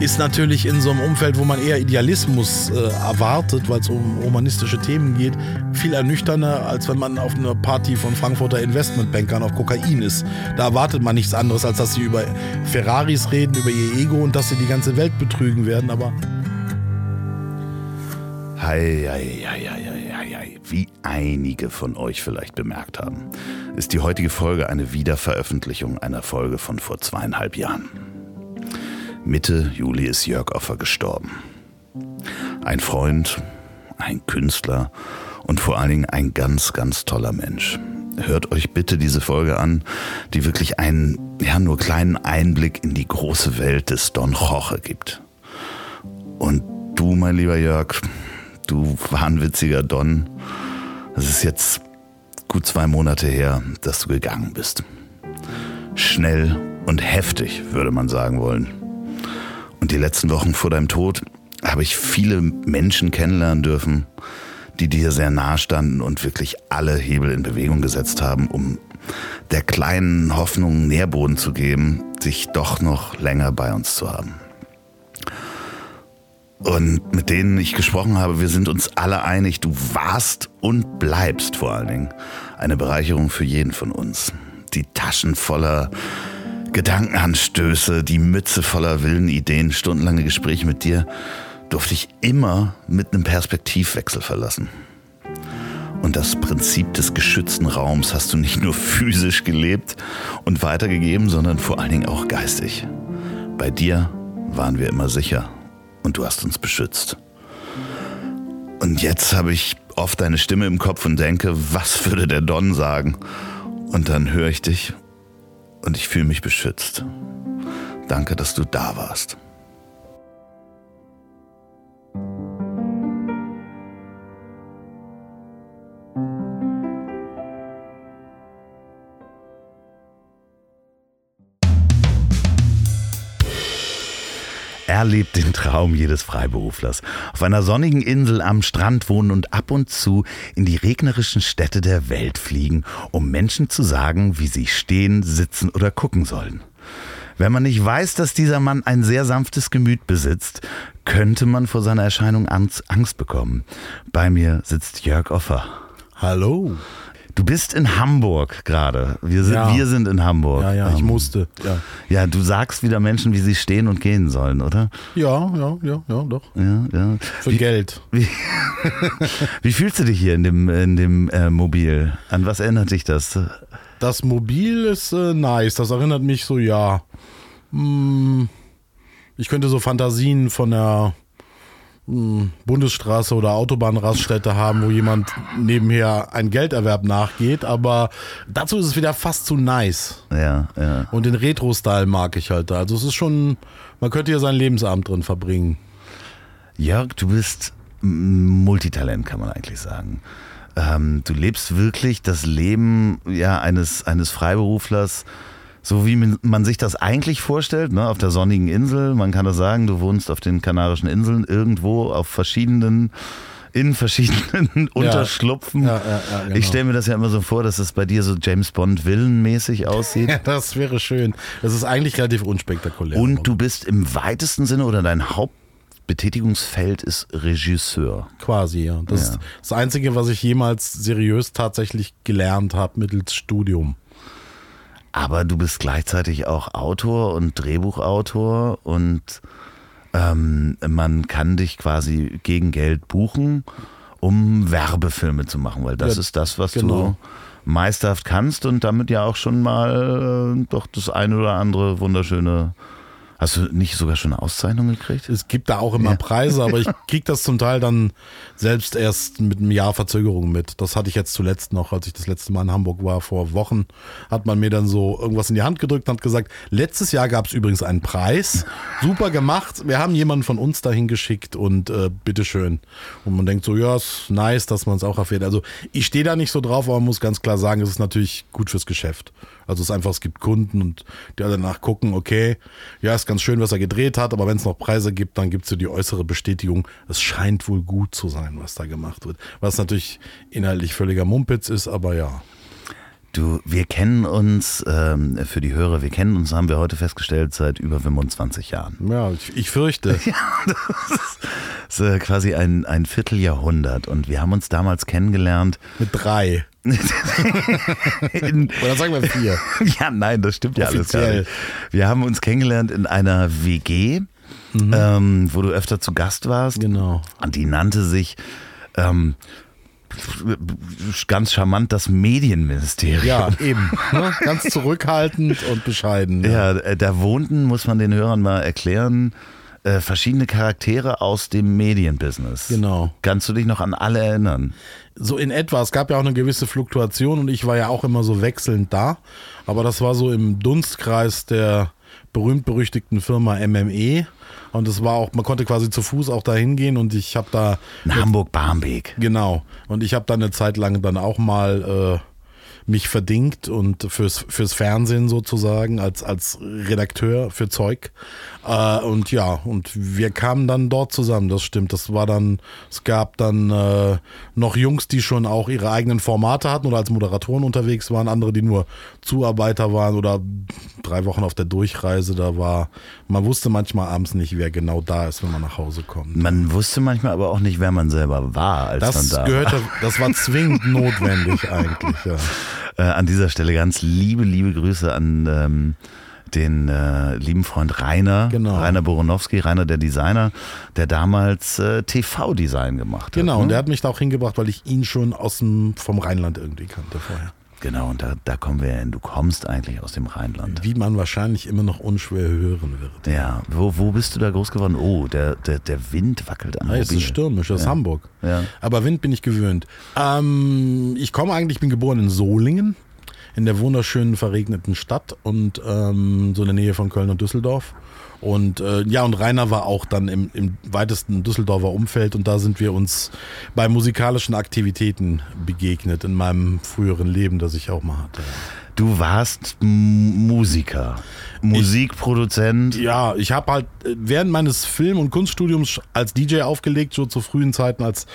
ist natürlich in so einem Umfeld, wo man eher Idealismus äh, erwartet, weil es um humanistische Themen geht, viel ernüchternder, als wenn man auf einer Party von Frankfurter Investmentbankern auf Kokain ist. Da erwartet man nichts anderes, als dass sie über Ferraris reden, über ihr Ego und dass sie die ganze Welt betrügen werden, aber. Hei, hei, hei, hei, hei, hei. Wie einige von euch vielleicht bemerkt haben, ist die heutige Folge eine Wiederveröffentlichung einer Folge von vor zweieinhalb Jahren. Mitte Juli ist Jörg Offer gestorben. Ein Freund, ein Künstler und vor allen Dingen ein ganz, ganz toller Mensch. Hört euch bitte diese Folge an, die wirklich einen, ja, nur kleinen Einblick in die große Welt des Don Jorge gibt. Und du, mein lieber Jörg, du wahnwitziger Don, es ist jetzt gut zwei Monate her, dass du gegangen bist. Schnell und heftig, würde man sagen wollen. Und die letzten Wochen vor deinem Tod habe ich viele Menschen kennenlernen dürfen, die dir sehr nahe standen und wirklich alle Hebel in Bewegung gesetzt haben, um der kleinen Hoffnung Nährboden zu geben, sich doch noch länger bei uns zu haben. Und mit denen ich gesprochen habe, wir sind uns alle einig, du warst und bleibst vor allen Dingen eine Bereicherung für jeden von uns. Die Taschen voller Gedankenanstöße, die Mütze voller wilden Ideen, stundenlange Gespräche mit dir durfte ich immer mit einem Perspektivwechsel verlassen. Und das Prinzip des geschützten Raums hast du nicht nur physisch gelebt und weitergegeben, sondern vor allen Dingen auch geistig. Bei dir waren wir immer sicher und du hast uns beschützt. Und jetzt habe ich oft deine Stimme im Kopf und denke, was würde der Don sagen? Und dann höre ich dich und ich fühle mich beschützt. Danke, dass du da warst. Er lebt den Traum jedes Freiberuflers. Auf einer sonnigen Insel am Strand wohnen und ab und zu in die regnerischen Städte der Welt fliegen, um Menschen zu sagen, wie sie stehen, sitzen oder gucken sollen. Wenn man nicht weiß, dass dieser Mann ein sehr sanftes Gemüt besitzt, könnte man vor seiner Erscheinung Angst bekommen. Bei mir sitzt Jörg Offer. Hallo. Du bist in Hamburg gerade. Wir sind, ja. wir sind in Hamburg. Ja, ja, ich ähm, musste. Ja. ja, du sagst wieder Menschen, wie sie stehen und gehen sollen, oder? Ja, ja, ja, ja, doch. Ja, ja. Für wie, Geld. Wie, wie, fühlst du dich hier in dem, in dem äh, Mobil? An was erinnert dich das? Das Mobil ist äh, nice. Das erinnert mich so, ja. Hm, ich könnte so Fantasien von der Bundesstraße oder Autobahnraststätte haben, wo jemand nebenher ein Gelderwerb nachgeht, aber dazu ist es wieder fast zu nice. Ja, ja. Und den Retro-Style mag ich halt da. Also es ist schon, man könnte hier sein Lebensabend drin verbringen. Jörg, du bist Multitalent, kann man eigentlich sagen. Ähm, du lebst wirklich das Leben ja, eines, eines Freiberuflers, so wie man sich das eigentlich vorstellt, ne, auf der sonnigen Insel. Man kann das sagen, du wohnst auf den Kanarischen Inseln irgendwo auf verschiedenen in verschiedenen Unterschlupfen. Ja, ja, ja, genau. Ich stelle mir das ja immer so vor, dass es bei dir so James Bond Villenmäßig aussieht. Ja, das wäre schön. Das ist eigentlich relativ unspektakulär. Und du bist im weitesten Sinne oder dein Hauptbetätigungsfeld ist Regisseur. Quasi, ja. Das ist das Einzige, was ich jemals seriös tatsächlich gelernt habe mittels Studium. Aber du bist gleichzeitig auch Autor und Drehbuchautor und ähm, man kann dich quasi gegen Geld buchen, um Werbefilme zu machen, weil das ja, ist das, was genau. du meisterhaft kannst und damit ja auch schon mal äh, doch das eine oder andere wunderschöne Hast du nicht sogar schon eine Auszeichnung gekriegt? Es gibt da auch immer ja. Preise, aber ich kriege das zum Teil dann selbst erst mit einem Jahr Verzögerung mit. Das hatte ich jetzt zuletzt noch, als ich das letzte Mal in Hamburg war, vor Wochen, hat man mir dann so irgendwas in die Hand gedrückt und hat gesagt, letztes Jahr gab es übrigens einen Preis. Super gemacht. Wir haben jemanden von uns dahin geschickt und äh, bitteschön. Und man denkt so, ja, ist nice, dass man es auch erfährt. Also ich stehe da nicht so drauf, aber man muss ganz klar sagen, es ist natürlich gut fürs Geschäft. Also es ist einfach, es gibt Kunden und die danach gucken, okay, ja, ist ganz schön, was er gedreht hat, aber wenn es noch Preise gibt, dann gibt es so die äußere Bestätigung, es scheint wohl gut zu sein, was da gemacht wird. Was natürlich inhaltlich völliger Mumpitz ist, aber ja. Du, wir kennen uns, ähm, für die Hörer, wir kennen uns, haben wir heute festgestellt, seit über 25 Jahren. Ja, ich, ich fürchte. Ja, das ist äh, quasi ein, ein Vierteljahrhundert und wir haben uns damals kennengelernt. Mit drei. In, Oder sagen wir vier. ja, nein, das stimmt ja alles gar nicht. Wir haben uns kennengelernt in einer WG, ähm, wo du öfter zu Gast warst. Genau. Und die nannte sich ähm, ganz charmant das Medienministerium. Ja, eben. Ne? Ganz zurückhaltend und bescheiden. Ja, äh, da wohnten, muss man den Hörern mal erklären, äh, verschiedene Charaktere aus dem Medienbusiness. Genau. Kannst du dich noch an alle erinnern? So in etwa. Es gab ja auch eine gewisse Fluktuation und ich war ja auch immer so wechselnd da. Aber das war so im Dunstkreis der berühmt-berüchtigten Firma MME. Und es war auch, man konnte quasi zu Fuß auch da hingehen und ich habe da In Hamburg-Barmbek. Genau. Und ich habe dann eine Zeit lang dann auch mal äh, mich verdingt und fürs, fürs Fernsehen sozusagen als, als Redakteur für Zeug. Äh, und ja, und wir kamen dann dort zusammen, das stimmt. Das war dann, es gab dann äh, noch Jungs, die schon auch ihre eigenen Formate hatten oder als Moderatoren unterwegs waren, andere, die nur Zuarbeiter waren oder drei Wochen auf der Durchreise. Da war, man wusste manchmal abends nicht, wer genau da ist, wenn man nach Hause kommt. Man wusste manchmal aber auch nicht, wer man selber war, als Das man da gehörte, das war zwingend notwendig eigentlich, ja. war. Äh, an dieser Stelle ganz liebe, liebe Grüße an ähm, den äh, lieben Freund Rainer, Genau. Rainer Boronowski, Rainer der Designer, der damals äh, TV-Design gemacht Genau, hat. und ne? der hat mich da auch hingebracht, weil ich ihn schon aus dem, vom Rheinland irgendwie kannte vorher. Genau, und da, da kommen wir hin. Du kommst eigentlich aus dem Rheinland. Wie man wahrscheinlich immer noch unschwer hören wird. Ja, wo, wo bist du da groß geworden? Oh, der, der, der Wind wackelt am Ja, es ist stürmisch, das ist Hamburg. Ja. Aber Wind bin ich gewöhnt. Ähm, ich komme eigentlich, ich bin geboren in Solingen, in der wunderschönen verregneten Stadt und ähm, so in der Nähe von Köln und Düsseldorf. Und äh, ja, und Rainer war auch dann im, im weitesten Düsseldorfer Umfeld und da sind wir uns bei musikalischen Aktivitäten begegnet in meinem früheren Leben, das ich auch mal hatte. Du warst Musiker, Musikproduzent. Ja, ich habe halt äh, während meines Film- und Kunststudiums als DJ aufgelegt, so zu frühen Zeiten, als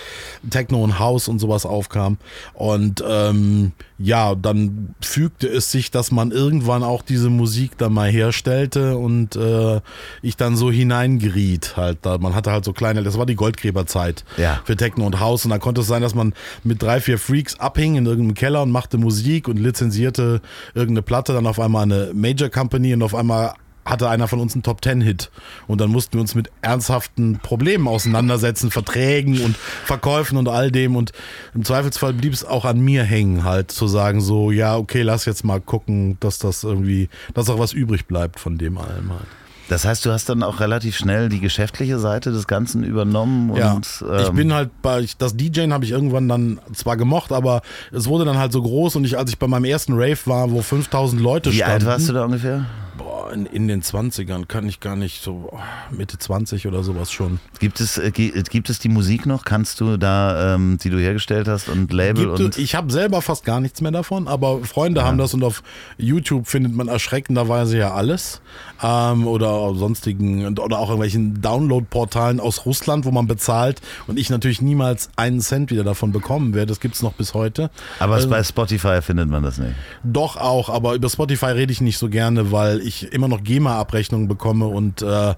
Techno und House und sowas aufkam. Und ähm, ja, dann fügte es sich, dass man irgendwann auch diese Musik dann mal herstellte und äh, ich dann so hineingeriet halt. Da. Man hatte halt so kleine, das war die Goldgräberzeit Ja. für Techno und House. Und dann konnte es sein, dass man mit drei, vier Freaks abhing in irgendeinem Keller und machte Musik und lizenzierte irgendeine Platte, dann auf einmal eine Major Company und auf einmal hatte einer von uns einen Top Ten Hit und dann mussten wir uns mit ernsthaften Problemen auseinandersetzen, Verträgen und Verkäufen und all dem und im Zweifelsfall blieb es auch an mir hängen halt zu sagen so ja okay lass jetzt mal gucken, dass das irgendwie, dass auch was übrig bleibt von dem allem halt. Das heißt, du hast dann auch relativ schnell die geschäftliche Seite des Ganzen übernommen und Ja, ich ähm, bin halt bei, ich- das DJen habe ich irgendwann dann zwar gemocht, aber es wurde dann halt so groß und ich, als ich bei meinem ersten Rave war, wo 5000 Leute wie standen. alt warst du da ungefähr? Boah, in, in den 20ern kann ich gar nicht so, oh, Mitte 20 oder sowas schon. Gibt es, äh, gi- gibt es die Musik noch? Kannst du da, ähm, die du hergestellt hast und Label Gibt, und es- ich habe selber fast gar nichts mehr davon, aber Freunde haben das und auf YouTube findet man erschreckenderweise ja alles. Ähm, oder sonstigen, oder auch irgendwelchen Download-Portalen aus Russland, wo man bezahlt und ich natürlich niemals einen Cent wieder davon bekommen werde. Das gibt's noch bis heute. aber Also- bei Spotify findet man das nicht. Doch auch, aber über Spotify rede ich nicht so gerne, weil ich immer noch GEMA-Abrechnungen bekomme und äh,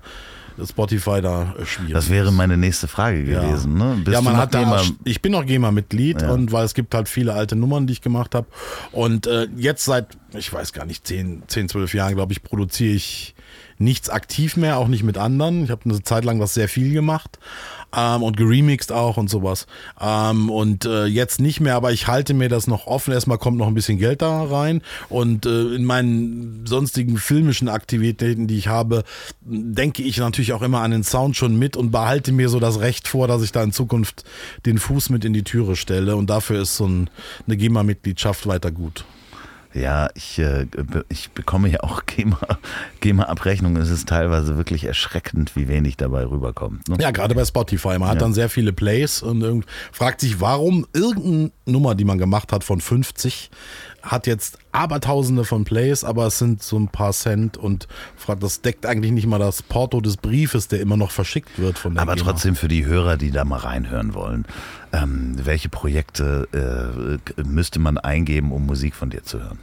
Spotify da schwierig. Das wäre meine nächste Frage gewesen. Ne? Bist ja, man hat da, GEMA? ich bin noch GEMA-Mitglied Ja. und weil es gibt halt viele alte Nummern, die ich gemacht habe. Und äh, jetzt seit, ich weiß gar nicht, 10, 10 12 Jahren, glaube ich, produziere ich nichts aktiv mehr, auch nicht mit anderen. Ich habe eine Zeit lang was sehr viel gemacht ähm, und geremixed auch und sowas. Ähm, und äh, jetzt nicht mehr, aber ich halte mir das noch offen. Erstmal kommt noch ein bisschen Geld da rein und äh, in meinen sonstigen filmischen Aktivitäten, die ich habe, denke ich natürlich auch immer an den Sound schon mit und behalte mir so das Recht vor, dass ich da in Zukunft den Fuß mit in die Türe stelle und dafür ist so ein, eine GEMA-Mitgliedschaft weiter gut. Ja, ich, äh, ich bekomme ja auch GEMA, GEMA-Abrechnungen. Es ist teilweise wirklich erschreckend, wie wenig dabei rüberkommt. Ne? Ja, gerade bei Spotify. Man hat Ja. dann sehr viele Plays und irgend, fragt sich, warum irgendeine Nummer, die man gemacht hat von 50, hat jetzt abertausende von Plays, aber es sind so ein paar Cent und das deckt eigentlich nicht mal das Porto des Briefes, der immer noch verschickt wird von der Aber GEMA. trotzdem für die Hörer, die da mal reinhören wollen, ähm, welche Projekte äh, müsste man eingeben, um Musik von dir zu hören?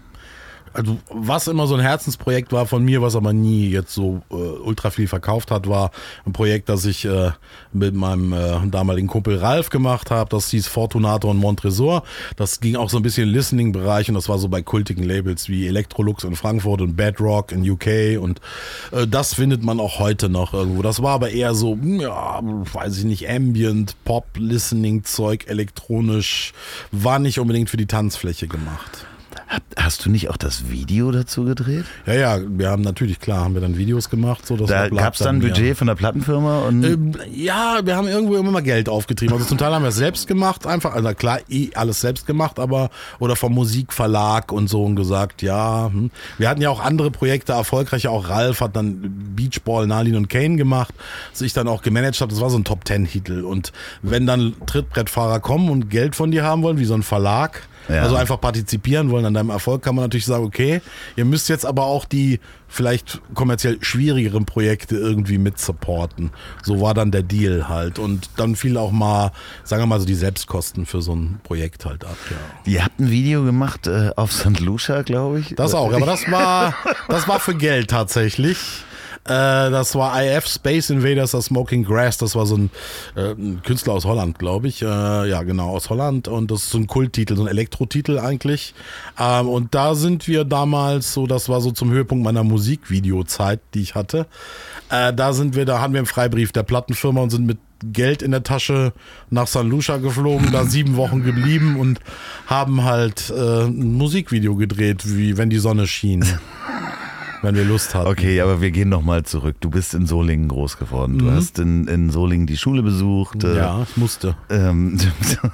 Also was immer so ein Herzensprojekt war von mir, was aber nie jetzt so äh, ultra viel verkauft hat, war ein Projekt, das ich äh, mit meinem äh, damaligen Kumpel Ralf gemacht habe. Das hieß Fortunato und Montresor. Das ging auch so ein bisschen Listening-Bereich und das war so bei kultigen Labels wie Electrolux in Frankfurt und Bedrock in UK und äh, das findet man auch heute noch irgendwo. Das war aber eher so, hm, ja, weiß ich nicht, Ambient, Pop, Listening-Zeug, elektronisch, war nicht unbedingt für die Tanzfläche gemacht. Hast du nicht auch das Video dazu gedreht? Ja, ja, wir haben natürlich, klar, haben wir dann Videos gemacht. So, dass da gab es dann ein Budget ja. von der Plattenfirma? Und ähm, ja, wir haben irgendwo immer mal Geld aufgetrieben. Also zum Teil haben wir es selbst gemacht, einfach, also klar, eh alles selbst gemacht, aber, oder vom Musikverlag und so und gesagt, ja, hm. wir hatten ja auch andere Projekte, erfolgreiche, auch Ralf hat dann Beachball, Nalin und Kane gemacht, das ich dann auch gemanagt habe, das war so ein Top-Ten-Titel. Und wenn dann Trittbrettfahrer kommen und Geld von dir haben wollen, wie so ein Verlag, ja. Also einfach partizipieren wollen an deinem Erfolg, kann man natürlich sagen, okay, ihr müsst jetzt aber auch die vielleicht kommerziell schwierigeren Projekte irgendwie mit supporten. So war dann der Deal halt. Und dann fiel auch mal, sagen wir mal so, die Selbstkosten für so ein Projekt halt ab. Ja. Ihr habt ein Video gemacht äh, auf St. Lucia, glaube ich. Das auch, aber das war, das war für Geld tatsächlich. Äh, das war IF Space Invaders, das Smoking Grass. Das war so ein, äh, ein Künstler aus Holland, glaube ich. Äh, ja, genau, aus Holland. Und das ist so ein Kulttitel, so ein Elektrotitel eigentlich. Ähm, und da sind wir damals so, das war so zum Höhepunkt meiner Musikvideozeit, die ich hatte. Äh, da sind wir, da hatten wir einen Freibrief der Plattenfirma und sind mit Geld in der Tasche nach San Lucia geflogen, da sieben Wochen geblieben und haben halt äh, ein Musikvideo gedreht, wie wenn die Sonne schien wenn wir Lust haben. Okay, aber wir gehen nochmal zurück. Du bist in Solingen groß geworden. Du mhm. hast in, in Solingen die Schule besucht. Äh, ja, ich musste. Ähm,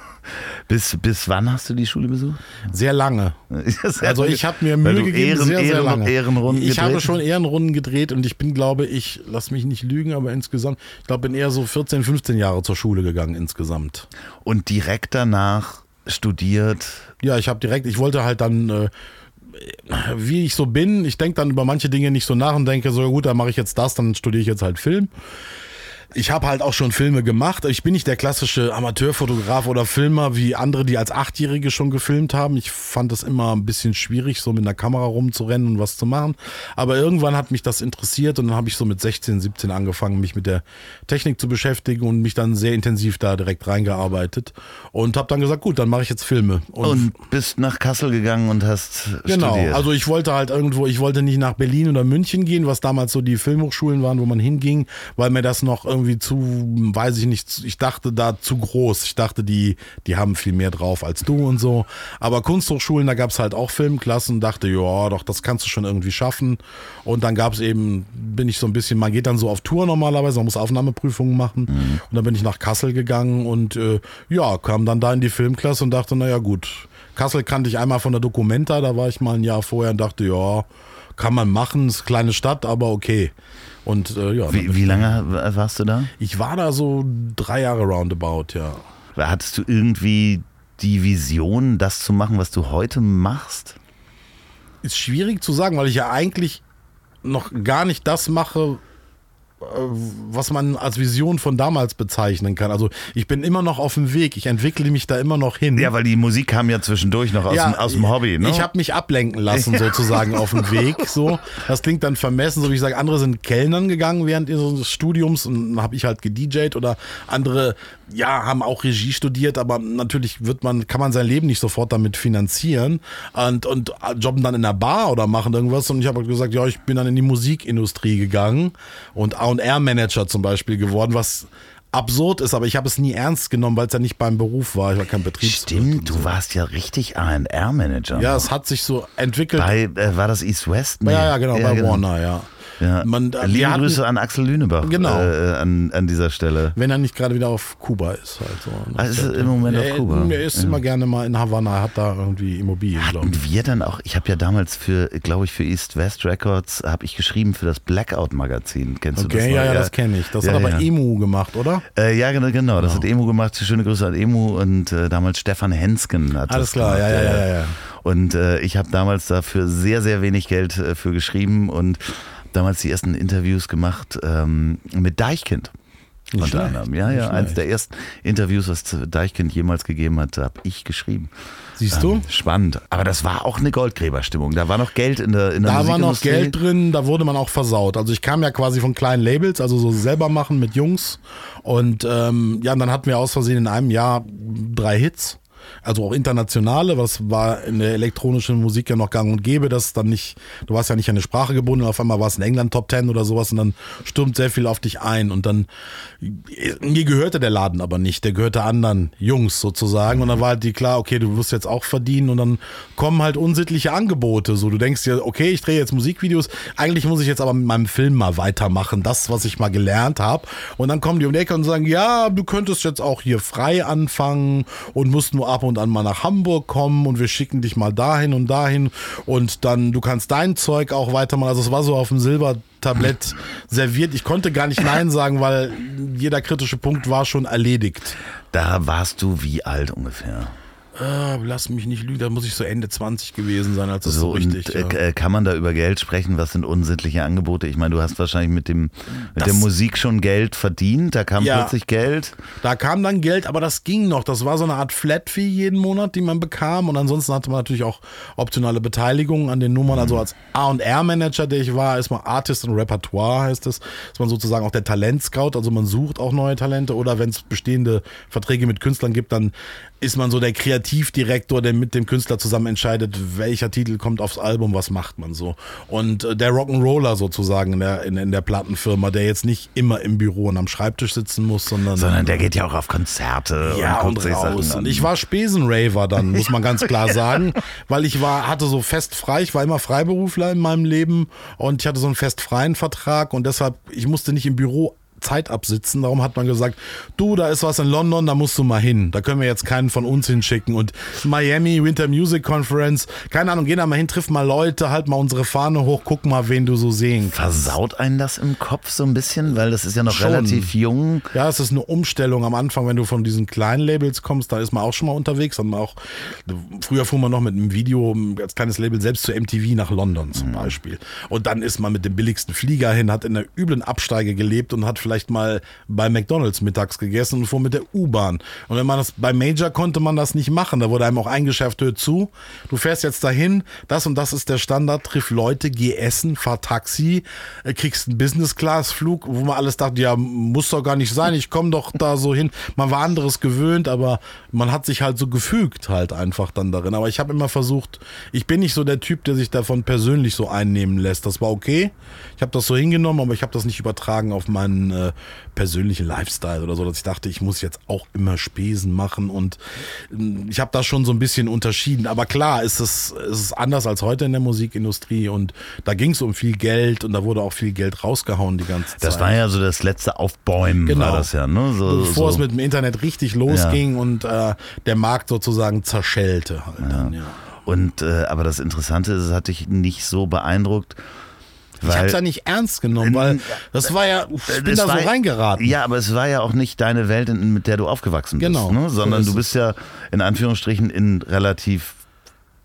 bis, bis wann hast du die Schule besucht? Sehr lange. also ich habe mir Mühe gegeben, Ehren, sehr, sehr lange. Ehrenrunden ich gedreht? habe schon Ehrenrunden gedreht und ich bin, glaube ich, lass mich nicht lügen, aber insgesamt, ich glaube, bin eher so 14, 15 Jahre zur Schule gegangen insgesamt. Und direkt danach studiert? Ja, ich habe direkt, ich wollte halt dann... Äh, wie ich so bin, ich denke dann über manche Dinge nicht so nach und denke so, gut, dann mache ich jetzt das, dann studiere ich jetzt halt Film ich habe halt auch schon Filme gemacht. Ich bin nicht der klassische Amateurfotograf oder Filmer wie andere, die als Achtjährige schon gefilmt haben. Ich fand es immer ein bisschen schwierig, so mit einer Kamera rumzurennen und was zu machen. Aber irgendwann hat mich das interessiert und dann habe ich so mit 16, 17 angefangen, mich mit der Technik zu beschäftigen und mich dann sehr intensiv da direkt reingearbeitet und habe dann gesagt, gut, dann mache ich jetzt Filme. Und, und, bist nach Kassel gegangen und hast genau, studiert. also ich wollte halt irgendwo, ich wollte nicht nach Berlin oder München gehen, was damals so die Filmhochschulen waren, wo man hinging, weil mir das noch irgendwie irgendwie zu, weiß ich nicht, ich dachte da zu groß. Ich dachte, die, die haben viel mehr drauf als du und so. Aber Kunsthochschulen, da gab es halt auch Filmklassen dachte, ja, doch, das kannst du schon irgendwie schaffen. Und dann gab es eben, bin ich so ein bisschen, man geht dann so auf Tour normalerweise, man muss Aufnahmeprüfungen machen. Mhm. Und dann bin ich nach Kassel gegangen und äh, ja, kam dann da in die Filmklasse und dachte, naja, gut. Kassel kannte ich einmal von der Documenta, da war ich mal ein Jahr vorher und dachte, ja, kann man machen, ist eine kleine Stadt, aber okay. Und äh, ja. Wie, wie lange warst du da? Ich war da so drei Jahre roundabout, ja. Hattest du irgendwie die Vision, das zu machen, was du heute machst? Ist schwierig zu sagen, weil ich ja eigentlich noch gar nicht das mache, was man als Vision von damals bezeichnen kann. Also ich bin immer noch auf dem Weg, ich entwickle mich da immer noch hin. Ja, weil die Musik kam ja zwischendurch noch aus, ja, dem, aus dem Hobby. Ne? Ich habe mich ablenken lassen sozusagen auf dem Weg. So, das klingt dann vermessen, so wie ich sage, andere sind Kellnern gegangen während ihres Studiums und habe ich halt gedjed oder andere ja, haben auch Regie studiert, aber natürlich wird man, kann man sein Leben nicht sofort damit finanzieren und, und jobben dann in der Bar oder machen irgendwas. Und ich habe halt gesagt, ja, ich bin dann in die Musikindustrie gegangen und A&R-Manager zum Beispiel geworden, was absurd ist, aber ich habe es nie ernst genommen, weil es ja nicht beim Beruf war. Ich war kein Betriebswirt. Stimmt, du so. warst ja richtig A&R-Manager. Ja, es hat sich so entwickelt. Bei, äh, war das East West? Nee. Ja, ja, genau, ja, bei genau. Warner, ja. Ja. Man, äh, Liebe hatten, Grüße an Axel Lünebach genau. Äh, an, an dieser Stelle. Wenn er nicht gerade wieder auf Kuba ist. Halt so. Also ist im Moment er, auf Kuba. Er ist ja. immer gerne mal in Havanna, hat da irgendwie Immobilien. Hatten wir dann auch, ich habe ja damals für, glaube ich, für East West Records, habe ich geschrieben für das Blackout-Magazin. Kennst okay, du das? Okay, ja, ja, das kenne ich. Das ja, hat aber Emu gemacht, oder? Äh, ja, genau, genau. Das genau. hat Emu gemacht. Schöne Grüße an Emu und äh, damals Stefan Hensken hat Alles das klar, gemacht. ja, ja, ja. ja. Und äh, ich habe damals dafür sehr, sehr wenig Geld äh, für geschrieben und damals die ersten Interviews gemacht ähm, mit Deichkind. Nicht Unter schlecht, anderem. Ja, ja. Eins schlecht. der ersten Interviews, was Deichkind jemals gegeben hat, habe ich geschrieben. Siehst du? Ähm, spannend. Aber das war auch eine Goldgräberstimmung. Da war noch Geld in der, in der Da war noch. Geld drin, da wurde man auch versaut. Also ich kam ja quasi von kleinen Labels, also so selber machen mit Jungs. Und ähm, ja, und dann hatten wir aus Versehen in einem Jahr drei Hits. Also auch internationale, was war in der elektronischen Musik ja noch gang und gäbe, dass dann nicht, du warst ja nicht an eine Sprache gebunden, auf einmal war es in England Top Ten oder sowas und dann stürmt sehr viel auf dich ein und dann, mir gehörte der Laden aber nicht, der gehörte anderen Jungs sozusagen und dann war halt die klar, okay, du wirst jetzt auch verdienen und dann kommen halt unsittliche Angebote, so du denkst dir, okay, ich drehe jetzt Musikvideos, eigentlich muss ich jetzt aber mit meinem Film mal weitermachen, das, was ich mal gelernt habe und dann kommen die um die Ecke und sagen, ja, du könntest jetzt auch hier frei anfangen und musst nur ab und an mal nach Hamburg kommen und wir schicken dich mal dahin und dahin und dann, du kannst dein Zeug auch weitermachen, also es war so auf dem Silbertablett serviert, ich konnte gar nicht Nein sagen, weil jeder kritische Punkt war schon erledigt. Da warst du wie alt ungefähr? Äh, lass mich nicht lügen, da muss ich so Ende 20 gewesen sein, als das so, So, richtig. und, ja. äh, kann man da über Geld sprechen? Was sind unsittliche Angebote? Ich meine, du hast wahrscheinlich mit, dem, mit der Das- Musik schon Geld verdient. Da kam Ja. plötzlich Geld. Da kam dann Geld, aber das ging noch. Das war so eine Art Flat-Fee jeden Monat, die man bekam. Und ansonsten hatte man natürlich auch optionale Beteiligungen an den Nummern. Also als A&R-Manager, der ich war, ist man Artist und Repertoire, heißt es. Ist man sozusagen auch der Talentscout. Also man sucht auch neue Talente. Oder wenn es bestehende Verträge mit Künstlern gibt, dann ist man so der Kreativdirektor, der mit dem Künstler zusammen entscheidet, welcher Titel kommt aufs Album, was macht man so. Und äh, der Rock'n'Roller sozusagen in der, in, in der Plattenfirma, der jetzt nicht immer im Büro und am Schreibtisch sitzen muss, sondern Sondern der geht ja auch auf Konzerte ja, und und, raus. Und ich war Spesenraver dann, muss man ganz klar sagen, weil ich war, hatte so fest frei, ich war immer Freiberufler in meinem Leben und ich hatte so einen fest freien Vertrag und deshalb, ich musste nicht im Büro Zeit absitzen. Darum hat man gesagt, du, da ist was in London, da musst du mal hin. Da können wir jetzt keinen von uns hinschicken. Und Miami Winter Music Conference, keine Ahnung, geh da mal hin, triff mal Leute, halt mal unsere Fahne hoch, guck mal, wen du so sehen kannst. Versaut einen das im Kopf so ein bisschen? Weil das ist ja noch Schon. relativ jung. Ja, es ist eine Umstellung am Anfang, wenn du von diesen kleinen Labels kommst, da ist man auch schon mal unterwegs. Dann auch, früher fuhr man noch mit einem Video als kleines Label selbst zu MTV nach London zum Beispiel. Und dann ist man mit dem billigsten Flieger hin, hat in einer üblen Absteige gelebt und hat vielleicht mal bei McDonalds mittags gegessen und fuhr mit der U-Bahn. Und wenn man das bei Major konnte man das nicht machen. Da wurde einem auch eingeschärft, hör zu, du fährst jetzt dahin, das und das ist der Standard, triff Leute, geh essen, fahr Taxi, äh, kriegst einen Business-Class-Flug, wo man alles dachte, ja, muss doch gar nicht sein, ich komme doch da so hin. Man war anderes gewöhnt, aber man hat sich halt so gefügt halt einfach dann darin. Aber ich habe immer versucht, ich bin nicht so der Typ, der sich davon persönlich so einnehmen lässt. Das war okay. Ich habe das so hingenommen, aber ich habe das nicht übertragen auf meinen äh, persönlichen Lifestyle oder so, dass ich dachte, ich muss jetzt auch immer Spesen machen und ähm, ich habe da schon so ein bisschen unterschieden. Aber klar, ist es, ist es anders als heute in der Musikindustrie und da ging es um viel Geld und da wurde auch viel Geld rausgehauen die ganze Zeit. Das war ja so das letzte Aufbäumen, Genau. war das ja. Ne? So, Bevor so. es mit dem Internet richtig losging und äh, der Markt sozusagen zerschellte halt dann, ja. Und äh, aber das Interessante ist, es hat dich nicht so beeindruckt. Ich habe Weil es ja nicht ernst genommen, weil das war ja, ich bin da so war- reingeraten. Ja, aber es war ja auch nicht deine Welt, mit der du aufgewachsen bist. Genau, Ne? so Sondern du bist ja in Anführungsstrichen in relativ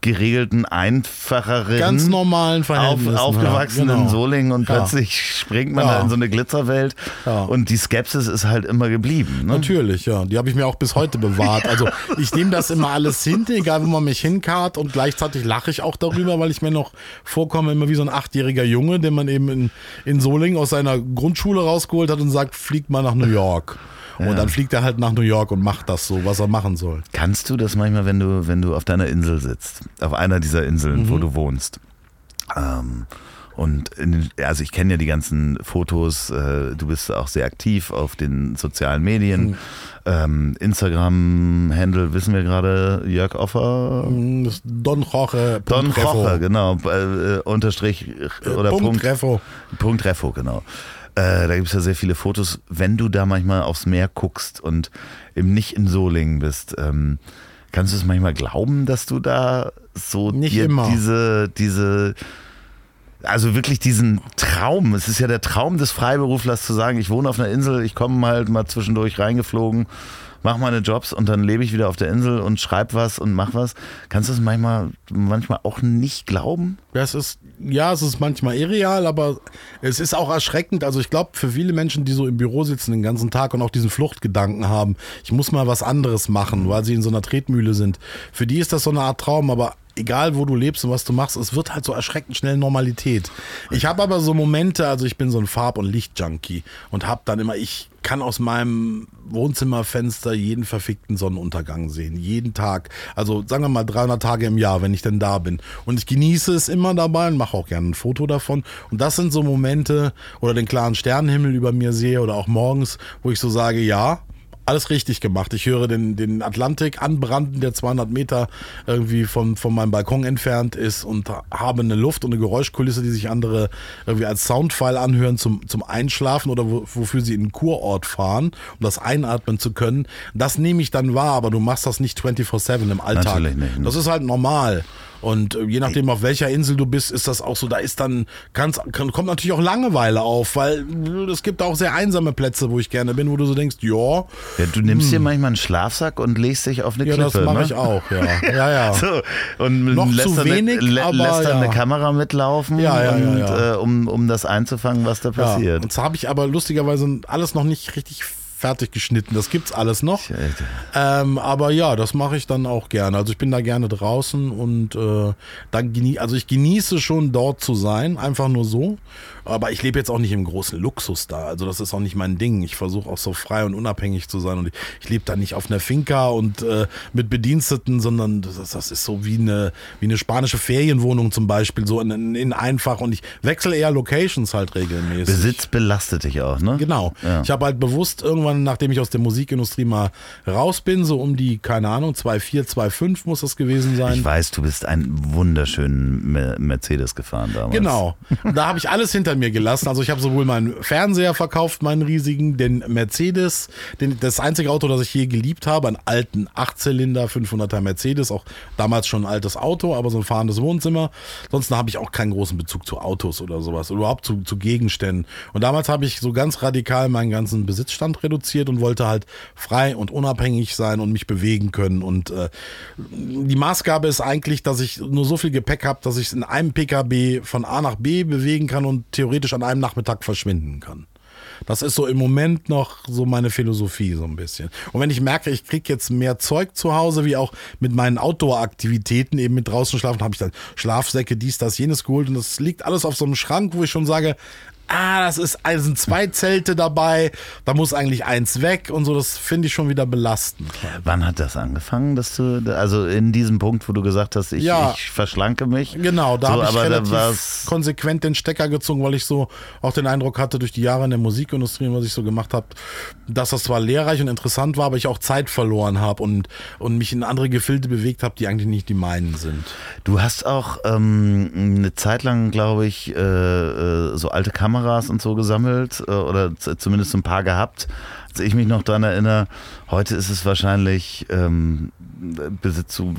geregelten, einfacheren, Ganz normalen auf, Verhältnissen. aufgewachsen ja, in genau. Solingen und Ja. plötzlich springt man Ja. da in so eine Glitzerwelt Ja. und die Skepsis ist halt immer geblieben. Ne? Natürlich, ja. Die habe ich mir auch bis heute bewahrt. Also ich nehme das immer alles hin, egal wo man mich hinkarrt und gleichzeitig lache ich auch darüber, weil ich mir noch vorkomme, immer wie so ein achtjähriger Junge, den man eben in, in Solingen aus seiner Grundschule rausgeholt hat und sagt, fliegt mal nach New York. Und dann fliegt er halt nach New York und macht das so, was er machen soll. Kannst du das manchmal, wenn du, wenn du auf deiner Insel sitzt, auf einer dieser Inseln, Mhm. wo du wohnst? Ähm, und in, also ich kenne ja die ganzen Fotos, äh, du bist auch sehr aktiv auf den sozialen Medien. Mhm. Ähm, Instagram-Handle wissen wir gerade, Jörg Offer. Ist Don Jorge. Don. Roche, genau. Äh, äh, Unterstrich äh, oder Punkt Punkt, Refo. Punkt Refo, genau. Äh, da gibt es ja sehr viele Fotos. Wenn du da manchmal aufs Meer guckst und eben nicht in Solingen bist, ähm, kannst du es manchmal glauben, dass du da so Nicht dir immer. diese, diese, also wirklich diesen Traum, es ist ja der Traum des Freiberuflers zu sagen, ich wohne auf einer Insel, ich komme halt mal zwischendurch reingeflogen, mach meine Jobs und dann lebe ich wieder auf der Insel und schreib was und mach was. Kannst du das manchmal, manchmal auch nicht glauben? Ja, es ist, ja, es ist manchmal irreal, aber es ist auch erschreckend. Also ich glaube, für viele Menschen, die so im Büro sitzen den ganzen Tag und auch diesen Fluchtgedanken haben, ich muss mal was anderes machen, weil sie in so einer Tretmühle sind, für die ist das so eine Art Traum, aber egal wo du lebst und was du machst, es wird halt so erschreckend schnell Normalität. Ich habe aber so Momente, also ich bin so ein Farb- und Lichtjunkie und habe dann immer, ich kann aus meinem Wohnzimmerfenster jeden verfickten Sonnenuntergang sehen, jeden Tag. Also sagen wir mal 300 Tage im Jahr, wenn ich denn da bin. Und ich genieße es immer dabei und mache auch gerne ein Foto davon. Und das sind so Momente, oder den klaren Sternenhimmel über mir sehe oder auch morgens, wo ich so sage, ja, alles richtig gemacht. Ich höre den, den Atlantik anbranden, der 200 Meter irgendwie von, von meinem Balkon entfernt ist und habe eine Luft und eine Geräuschkulisse, die sich andere irgendwie als Soundfile anhören zum, zum Einschlafen oder wo, wofür sie in einen Kurort fahren, um das einatmen zu können. Das nehme ich dann wahr, aber du machst das nicht 24-7 im Alltag. Natürlich nicht. Ne? Das ist halt normal. Und äh, je nachdem, auf welcher Insel du bist, ist das auch so, da ist dann, kann's, kann, kommt natürlich auch Langeweile auf, weil äh, es gibt auch sehr einsame Plätze, wo ich gerne bin, wo du so denkst, ja. ja du nimmst hm. dir manchmal einen Schlafsack und legst dich auf eine ja, Klippe. Ja, das mache ne? ich auch, ja. ja, ja. so, und Noch lässt zu wenig, eine, aber lässt dann ja. eine Kamera mitlaufen, ja, ja, und, äh, um, um das einzufangen, was da passiert. Und so habe ich aber lustigerweise alles noch nicht richtig fertig geschnitten. Das gibt's alles noch. Ähm, aber ja, das mache ich dann auch gerne. Also ich bin da gerne draußen und äh, dann genie also ich genieße schon dort zu sein, einfach nur so. Aber ich lebe jetzt auch nicht im großen Luxus da. Also das ist auch nicht mein Ding. Ich versuche auch so frei und unabhängig zu sein. Und ich, ich lebe da nicht auf einer Finca und äh, mit Bediensteten, sondern das, das, ist so wie eine, wie eine spanische Ferienwohnung zum Beispiel, so in, in einfach. Und ich wechsle eher Locations halt regelmäßig. Besitz belastet dich auch, ne? Genau. Ja. Ich habe halt bewusst irgendwann, nachdem ich aus der Musikindustrie mal raus bin, so um die, keine Ahnung, 2,4, 2,5 muss das gewesen sein. Ich weiß, du bist einen wunderschönen Mercedes gefahren damals. Genau. Und da habe ich alles hinter mir gelassen. Also ich habe sowohl meinen Fernseher verkauft, meinen riesigen, den Mercedes, den, das einzige Auto, das ich je geliebt habe, einen alten Achtzylinder 500er Mercedes, auch damals schon ein altes Auto, aber so ein fahrendes Wohnzimmer. Ansonsten habe ich auch keinen großen Bezug zu Autos oder sowas, überhaupt zu, zu Gegenständen. Und damals habe ich so ganz radikal meinen ganzen Besitzstand reduziert und wollte halt frei und unabhängig sein und mich bewegen können. Und äh, die Maßgabe ist eigentlich, dass ich nur so viel Gepäck habe, dass ich es in einem PKW von A nach B bewegen kann und theoretisch theoretisch an einem Nachmittag verschwinden kann. Das ist so im Moment noch so meine Philosophie so ein bisschen. Und wenn ich merke, ich kriege jetzt mehr Zeug zu Hause, wie auch mit meinen Outdoor-Aktivitäten, eben mit draußen schlafen, habe ich dann Schlafsäcke, dies, das, jenes geholt und das liegt alles auf so einem Schrank, wo ich schon sage, ah, das ist, also sind zwei Zelte dabei, da muss eigentlich eins weg und so, das finde ich schon wieder belastend. Wann hat das angefangen, dass du, also in diesem Punkt, wo du gesagt hast, ich, ja, ich verschlanke mich? Genau, da so, habe ich relativ konsequent den Stecker gezogen, weil ich so auch den Eindruck hatte, durch die Jahre in der Musikindustrie, was ich so gemacht habe, dass das zwar lehrreich und interessant war, aber ich auch Zeit verloren habe und, und mich in andere Gefilde bewegt habe, die eigentlich nicht die meinen sind. Du hast auch ähm, eine Zeit lang, glaube ich, äh, äh so alte Kameras Kameras und so gesammelt äh, oder zumindest ein paar gehabt. Ich mich noch daran erinnere, heute ist es wahrscheinlich ähm, besitzt du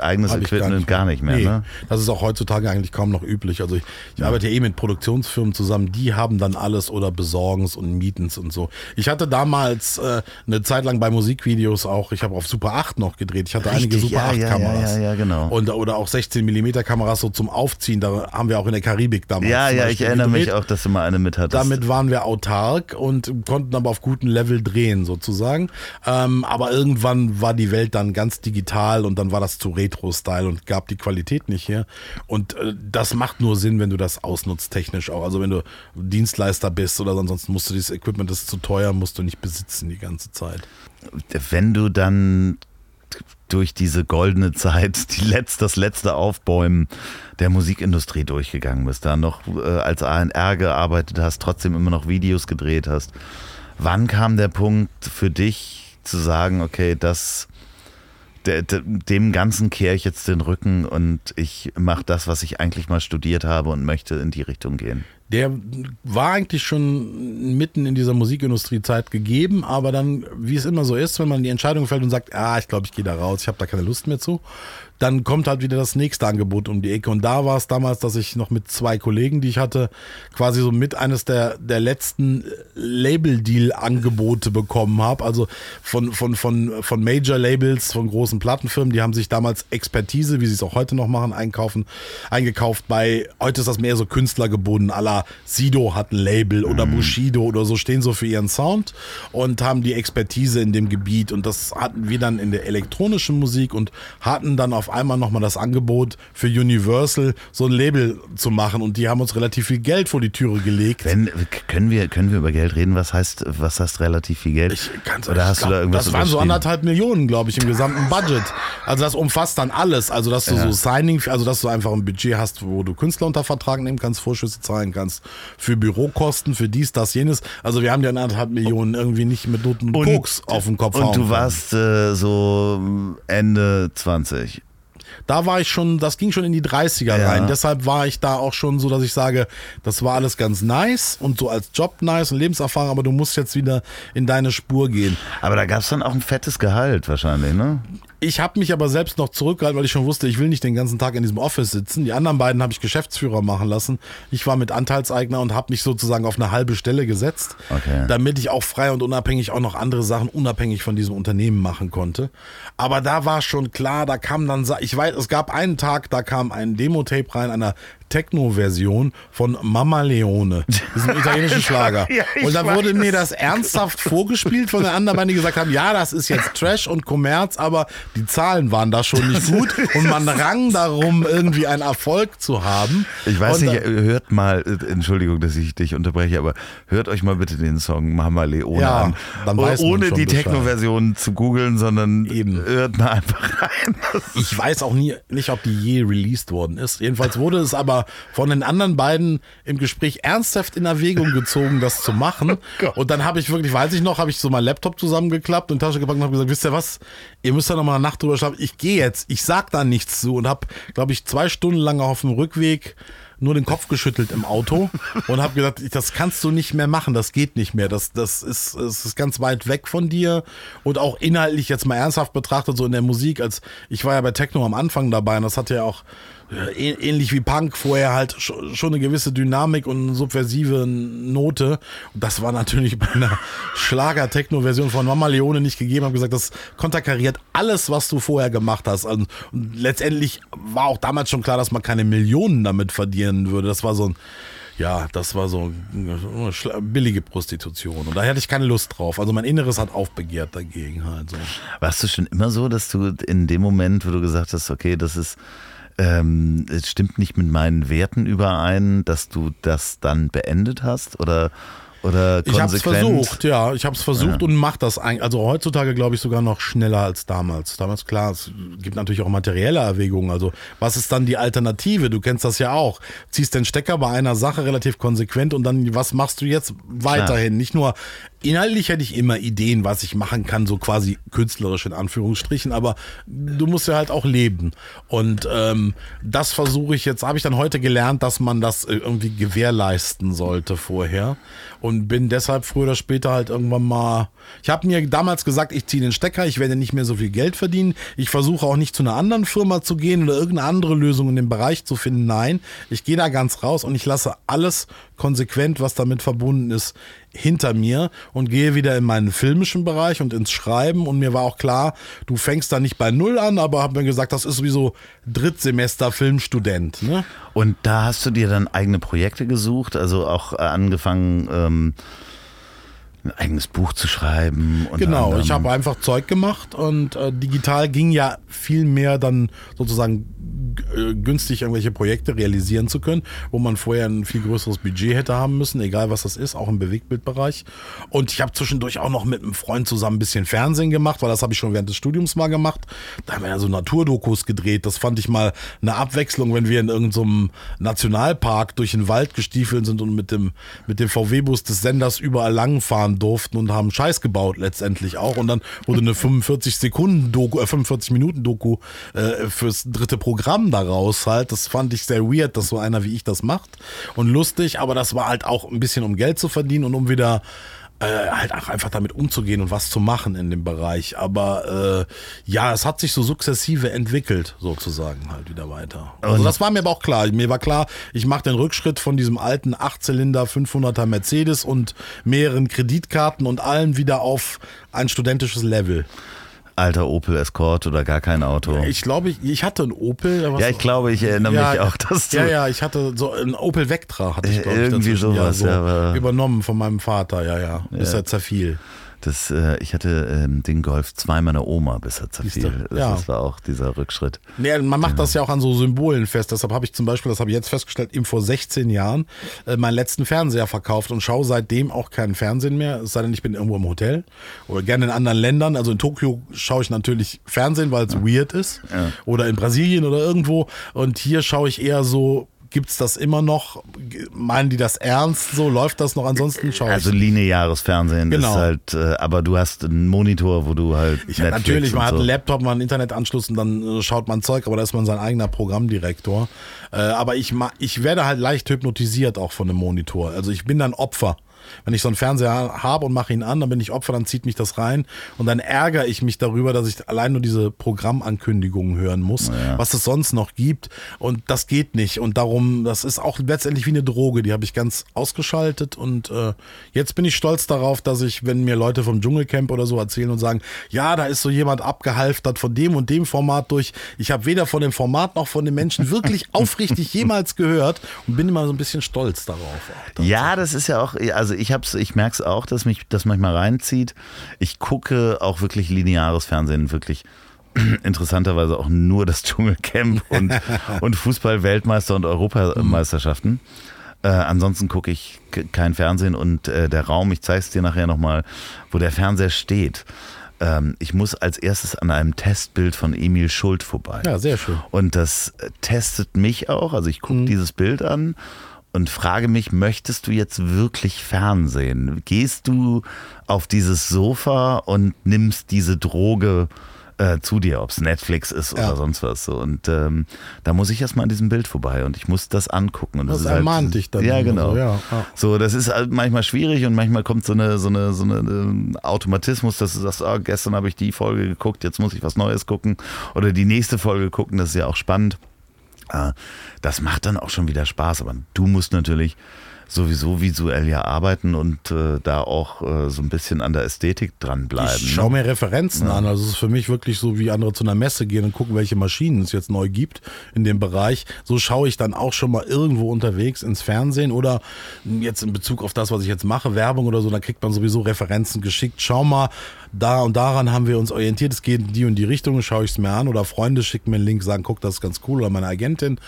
eigenes Hab Equipment gar nicht, gar nicht mehr. Nee, ne? Das ist auch heutzutage eigentlich kaum noch üblich. Also ich, ich ja. arbeite ja eh mit Produktionsfirmen zusammen, die haben dann alles oder besorgens und mietens und so. Ich hatte damals äh, eine Zeit lang bei Musikvideos auch, ich habe auf Super 8 noch gedreht. Ich hatte Richtig, einige Super ja, 8 ja, Kameras. Ja, ja, genau. Und, oder auch 16 mm Kameras so zum Aufziehen. Da haben wir auch in der Karibik damals. Ja, ja, ich erinnere gedreht. mich auch, dass du mal eine mit hattest. Damit waren wir autark und konnten aber auf gutem Level drehen sozusagen. Ähm, aber irgendwann war die Welt dann ganz digital und dann war das zu Retro-Style und gab die Qualität nicht her. Und äh, das macht nur Sinn, wenn du das ausnutzt technisch auch. Also wenn du Dienstleister bist oder ansonsten musst du dieses Equipment, das ist zu teuer, musst du nicht besitzen die ganze Zeit. Wenn du dann durch diese goldene Zeit, die letzt, das letzte Aufbäumen der Musikindustrie durchgegangen bist, da noch äh, als ANR gearbeitet hast, trotzdem immer noch Videos gedreht hast. Wann kam der Punkt für dich zu sagen, okay, das de, de, dem Ganzen kehre ich jetzt den Rücken und ich mache das, was ich eigentlich mal studiert habe und möchte in die Richtung gehen. Der war eigentlich schon mitten in dieser Musikindustriezeit gegeben, aber dann, wie es immer so ist, wenn man die Entscheidung fällt und sagt, ah, ich glaube, ich gehe da raus, ich habe da keine Lust mehr zu, dann kommt halt wieder das nächste Angebot um die Ecke. Und da war es damals, dass ich noch mit zwei Kollegen, die ich hatte, quasi so mit eines der, der letzten Label-Deal-Angebote bekommen habe. Also von, von, von, von Major-Labels, von großen Plattenfirmen, die haben sich damals Expertise, wie sie es auch heute noch machen, einkaufen, eingekauft. Bei, heute ist das mehr so künstlergebunden, la Sido hat ein Label oder Mhm. Bushido oder so, stehen so für ihren Sound und haben die Expertise in dem Gebiet. Und das hatten wir dann in der elektronischen Musik und hatten dann auf einmal nochmal das Angebot für Universal so ein Label zu machen. Und die haben uns relativ viel Geld vor die Türe gelegt. Wenn, können, wir, können wir über Geld reden? Was heißt, was heißt relativ viel Geld? Ich kann's Oder hast glaub, du da irgendwas Das waren so anderthalb Millionen, glaube ich, im gesamten Budget. Also das umfasst dann alles. Also dass du so Signing, also dass du einfach ein Budget hast, wo du Künstler unter Vertrag nehmen kannst, Vorschüsse zahlen kannst für Bürokosten, für dies, das, jenes. Also wir haben ja anderthalb Millionen irgendwie nicht mit Noten und Koks auf dem Kopf Und du warst äh, so Ende 20. Da war ich schon, das ging schon in die 30er Ja. rein. Deshalb war ich da auch schon so, dass ich sage, das war alles ganz nice und so als Job nice und Lebenserfahrung, aber du musst jetzt wieder in deine Spur gehen. Aber da gab es dann auch ein fettes Gehalt wahrscheinlich, ne? Ich habe mich aber selbst noch zurückgehalten, weil ich schon wusste, ich will nicht den ganzen Tag in diesem Office sitzen. Die anderen beiden habe ich Geschäftsführer machen lassen. Ich war mit Anteilseigner und habe mich sozusagen auf eine halbe Stelle gesetzt, Okay. damit ich auch frei und unabhängig auch noch andere Sachen unabhängig von diesem Unternehmen machen konnte. Aber da war schon klar, da kam dann, ich weiß, es gab einen Tag, da kam ein Demo-Tape rein einer Techno-Version von Mama Leone, diesem italienischen Schlager. Ja, und da wurde mir das ernsthaft vorgespielt von den anderen beiden, die gesagt haben, ja, das ist jetzt Trash und Kommerz, aber die Zahlen waren da schon nicht gut und man rang darum, irgendwie einen Erfolg zu haben. Ich weiß und nicht, hört mal, äh, Entschuldigung, dass ich dich unterbreche, aber hört euch mal bitte den Song Mama Leone Ja, an. dann weiß Ohne die. Techno-Version zu googeln, sondern Eben. hört mal einfach rein. Das Ich weiß auch nie, nicht, ob die je released worden ist. Jedenfalls wurde es aber von den anderen beiden im Gespräch ernsthaft in Erwägung gezogen, das zu machen. und dann habe ich wirklich, weiß ich noch, habe ich so meinen Laptop zusammengeklappt und Tasche gepackt und habe gesagt, wisst ihr was, ihr müsst da noch mal eine Nacht drüber schlafen. Ich gehe jetzt, ich sag da nichts zu und habe, glaube ich, zwei Stunden lang auf dem Rückweg nur den Kopf geschüttelt im Auto und habe gesagt, das kannst du nicht mehr machen, das geht nicht mehr, das, das, ist, das ist ganz weit weg von dir. Und auch inhaltlich jetzt mal ernsthaft betrachtet, so in der Musik, als ich war ja bei Techno am Anfang dabei und das hatte ja auch ähnlich wie Punk vorher halt sch- schon eine gewisse Dynamik und eine subversive Note und das war natürlich bei einer Schlager-Techno-Version von Mama Leone nicht gegeben, habe gesagt, das konterkariert alles, was du vorher gemacht hast und, letztendlich war auch damals schon klar, dass man keine Millionen damit verdienen würde, das war so ein ja, das war so schla- billige Prostitution. Und da hatte ich keine Lust drauf. Also mein Inneres hat aufbegehrt dagegen halt so. Warst du schon immer so, dass du in dem Moment, wo du gesagt hast, okay, das ist, ähm, es stimmt nicht mit meinen Werten überein, dass du das dann beendet hast? Oder, oder Ich habe es konsequent? versucht, ja, ich habe es versucht und mache das eigentlich. Also heutzutage glaube ich sogar noch schneller als damals. Damals klar, es gibt natürlich auch materielle Erwägungen. Also was ist dann die Alternative? Du kennst das ja auch. Ziehst den Stecker bei einer Sache relativ konsequent und dann was machst du jetzt weiterhin? Nicht nur inhaltlich hätte ich immer Ideen, was ich machen kann, so quasi künstlerisch in Anführungsstrichen, aber du musst ja halt auch leben. Und ähm, das versuche ich jetzt, habe ich dann heute gelernt, dass man das äh, irgendwie gewährleisten sollte vorher. Und bin deshalb früher oder später halt irgendwann mal. Ich habe mir damals gesagt, ich ziehe den Stecker, ich werde nicht mehr so viel Geld verdienen. Ich versuche auch nicht zu einer anderen Firma zu gehen oder irgendeine andere Lösung in dem Bereich zu finden. Nein, ich gehe da ganz raus und ich lasse alles konsequent, was damit verbunden ist, hinter mir und gehe wieder in meinen filmischen Bereich und ins Schreiben. Und mir war auch klar, du fängst da nicht bei Null an, aber habe mir gesagt, das ist wie so Drittsemester Filmstudent. Ne? Und da hast du dir dann eigene Projekte gesucht, also auch angefangen, ähm, ein eigenes Buch zu schreiben. Genau, anderem. ich habe einfach Zeug gemacht und äh, digital ging ja viel mehr dann sozusagen äh, günstig irgendwelche Projekte realisieren zu können, wo man vorher ein viel größeres Budget hätte haben müssen, egal was das ist, auch im Bewegtbildbereich. Und ich habe zwischendurch auch noch mit einem Freund zusammen ein bisschen Fernsehen gemacht, weil das habe ich schon während des Studiums mal gemacht. Da haben wir ja so Naturdokus gedreht. Das fand ich mal eine Abwechslung, wenn wir in irgendeinem Nationalpark durch den Wald gestiefelt sind und mit dem, mit dem VW-Bus des Senders überall langfahren durften und haben Scheiß gebaut letztendlich auch. Und dann wurde eine 45 Sekunden Doku, äh, 45 Minuten Doku äh, fürs dritte Programm daraus halt. Das fand ich sehr weird, dass so einer wie ich das macht. Und lustig, aber das war halt auch ein bisschen um Geld zu verdienen und um wieder äh, halt auch einfach damit umzugehen und was zu machen in dem Bereich. Aber äh, ja, es hat sich so sukzessive entwickelt, sozusagen halt wieder weiter. Also das war mir aber auch klar. Mir war klar, ich mache den Rückschritt von diesem alten 8-Zylinder 500er Mercedes und mehreren Kreditkarten und allen wieder auf ein studentisches Level. Alter Opel Escort oder gar kein Auto. Ich glaube, ich, ich hatte einen Opel. Ja, ich glaube, ich erinnere Ja, mich auch, dass du Ja, ja, ich hatte so einen Opel Vectra, hatte ich, glaube ich, Irgendwie sowas, ja, so ja, übernommen von meinem Vater, ja, ja, bis Ja. er zerfiel. Das, äh, ich hatte ähm, den Golf 2 meiner Oma, bis er zerfiel. Das, ja. das war auch dieser Rückschritt. Nee, man macht das ja auch an so Symbolen fest. Deshalb habe ich zum Beispiel, das habe ich jetzt festgestellt, eben vor 16 Jahren äh, meinen letzten Fernseher verkauft und schaue seitdem auch keinen Fernsehen mehr. Es sei denn, ich bin irgendwo im Hotel oder gerne in anderen Ländern. Also in Tokio schaue ich natürlich Fernsehen, weil es weird ist. Oder in Brasilien oder irgendwo. Und hier schaue ich eher so. Gibt's das immer noch? Meinen die das ernst? So läuft das noch? Ansonsten schaue Also lineares Fernsehen Genau. ist halt, äh, aber du hast einen Monitor, wo du halt Ich Netflix natürlich, man und hat so. einen Laptop, man einen Internetanschluss und dann äh, schaut man Zeug, aber da ist man sein eigener Programmdirektor. Äh, aber ich, ich werde halt leicht hypnotisiert auch von dem Monitor. Also ich bin dann Opfer. Wenn ich so einen Fernseher habe und mache ihn an, dann bin ich Opfer, dann zieht mich das rein und dann ärgere ich mich darüber, dass ich allein nur diese Programmankündigungen hören muss, was es sonst noch gibt und das geht nicht und darum, das ist auch letztendlich wie eine Droge, die habe ich ganz ausgeschaltet und äh, jetzt bin ich stolz darauf, dass ich, wenn mir Leute vom Dschungelcamp oder so erzählen und sagen, ja, da ist so jemand abgehalftert von dem und dem Format durch, ich habe weder von dem Format noch von den Menschen wirklich aufrichtig jemals gehört und bin immer so ein bisschen stolz darauf. auch. Ja, das ist ja auch, also ich hab's, ich merke es auch, dass mich das manchmal reinzieht. Ich gucke auch wirklich lineares Fernsehen, wirklich interessanterweise auch nur das Dschungelcamp und, und Fußball-Weltmeister und Europameisterschaften. Äh, ansonsten gucke ich kein Fernsehen und äh, der Raum, ich zeige es dir nachher nochmal, wo der Fernseher steht. Ähm, ich muss als erstes an einem Testbild von Emil Schult vorbei. Ja, sehr schön. Und das testet mich auch. Also ich gucke dieses Bild an und frage mich, möchtest du jetzt wirklich Fernsehen? Gehst du auf dieses Sofa und nimmst diese Droge äh, zu dir, ob es Netflix ist Ja. oder sonst was. So. Und ähm, da muss ich erstmal an diesem Bild vorbei und ich muss das angucken. Und Das ist halt- ermahnt dich dann Ja, genau. so, ja, ja. So, das ist halt manchmal schwierig und manchmal kommt so eine, so eine, so eine ähm, Automatismus, dass du sagst, ah, gestern habe ich die Folge geguckt, jetzt muss ich was Neues gucken oder die nächste Folge gucken, das ist ja auch spannend. Äh, Das macht dann auch schon wieder Spaß, aber du musst natürlich sowieso visuell ja arbeiten und äh, da auch äh, so ein bisschen an der Ästhetik dranbleiben. Ich schaue ne? mir Referenzen an. Also es ist für mich wirklich so, wie andere zu einer Messe gehen und gucken, welche Maschinen es jetzt neu gibt in dem Bereich. So schaue ich dann auch schon mal irgendwo unterwegs ins Fernsehen oder jetzt in Bezug auf das, was ich jetzt mache, Werbung oder so, dann kriegt man sowieso Referenzen geschickt. Schau mal, da und daran haben wir uns orientiert, es geht in die und die Richtung, schaue ich es mir an oder Freunde schicken mir einen Link, sagen, guck, das ist ganz cool oder meine Agentin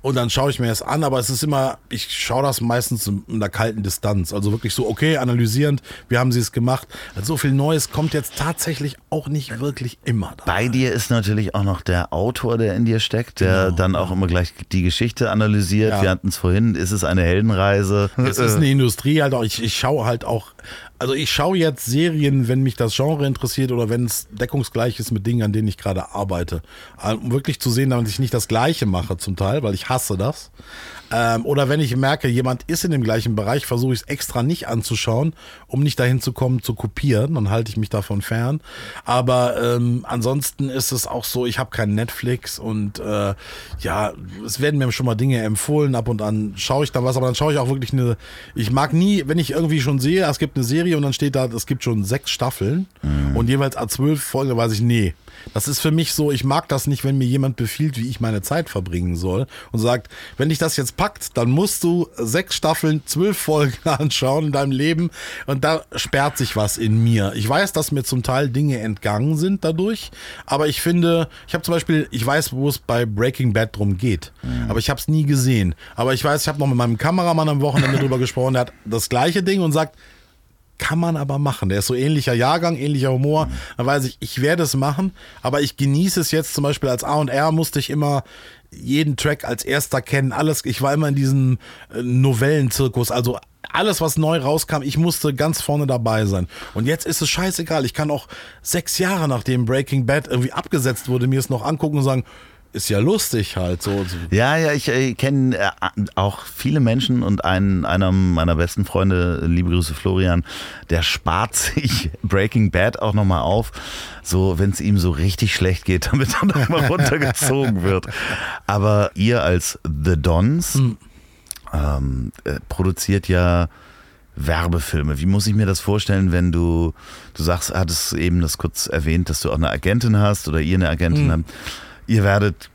und dann schaue ich mir es an, aber es ist immer, ich schaue das meistens in einer kalten Distanz, also wirklich so, okay, analysierend, wie haben sie es gemacht, also so viel Neues kommt jetzt tatsächlich auch nicht wirklich immer da. Bei dir ist natürlich auch noch der Autor, der in dir steckt, der dann auch immer gleich die Geschichte analysiert. Genau. Ja. Wir hatten es vorhin, ist es eine Heldenreise? Es ist eine Industrie halt auch, ich, ich schaue halt auch, also ich schaue jetzt Serien, wenn mich das Genre interessiert oder wenn es deckungsgleich ist mit Dingen, an denen ich gerade arbeite. Äh, Um wirklich zu sehen, damit ich nicht das Gleiche mache zum Teil, weil ich hasse das. Ähm, oder wenn ich merke, jemand ist in dem gleichen Bereich, versuche ich es extra nicht anzuschauen, um nicht dahin zu kommen, zu kopieren. Dann halte ich mich davon fern. Aber ähm, ansonsten ist es auch so, ich habe kein Netflix und äh, ja, es werden mir schon mal Dinge empfohlen. Ab und an schaue ich da was, aber dann schaue ich auch wirklich eine. Ich mag nie, wenn ich irgendwie schon sehe, es gibt eine Serie und dann steht da, es gibt schon sechs Staffeln und jeweils A12 Folgen, da weiß ich, nee. Das ist für mich so, ich mag das nicht, wenn mir jemand befiehlt, wie ich meine Zeit verbringen soll und sagt, wenn dich das jetzt packt, dann musst du sechs Staffeln, zwölf Folgen anschauen in deinem Leben und da sperrt sich was in mir. Ich weiß, dass mir zum Teil Dinge entgangen sind dadurch, aber ich finde, ich habe zum Beispiel, ich weiß, wo es bei Breaking Bad drum geht, aber ich habe es nie gesehen. Aber ich weiß, ich habe noch mit meinem Kameramann am Wochenende drüber gesprochen, der hat das gleiche Ding und sagt, kann man aber machen. Der ist so ähnlicher Jahrgang, ähnlicher Humor. Da weiß ich, ich werde es machen, aber ich genieße es jetzt zum Beispiel als A&R musste ich immer jeden Track als erster kennen. Alles, ich war immer in diesem äh, Novellenzirkus, also alles, was neu rauskam, ich musste ganz vorne dabei sein. Und jetzt ist es scheißegal. Ich kann auch sechs Jahre nachdem Breaking Bad irgendwie abgesetzt wurde, mir es noch angucken und sagen, ist ja lustig halt so. Ja, ja, ich äh, kenne äh, auch viele Menschen und einen, einer meiner besten Freunde, liebe Grüße Florian, der spart sich Breaking Bad auch nochmal auf, so wenn es ihm so richtig schlecht geht, damit er nochmal runtergezogen wird. Aber ihr als The Dons hm. ähm, äh, produziert ja Werbefilme. Wie muss ich mir das vorstellen, wenn du, du sagst, hattest eben das kurz erwähnt, dass du auch eine Agentin hast oder ihr eine Agentin mhm. habt. Ihr werdet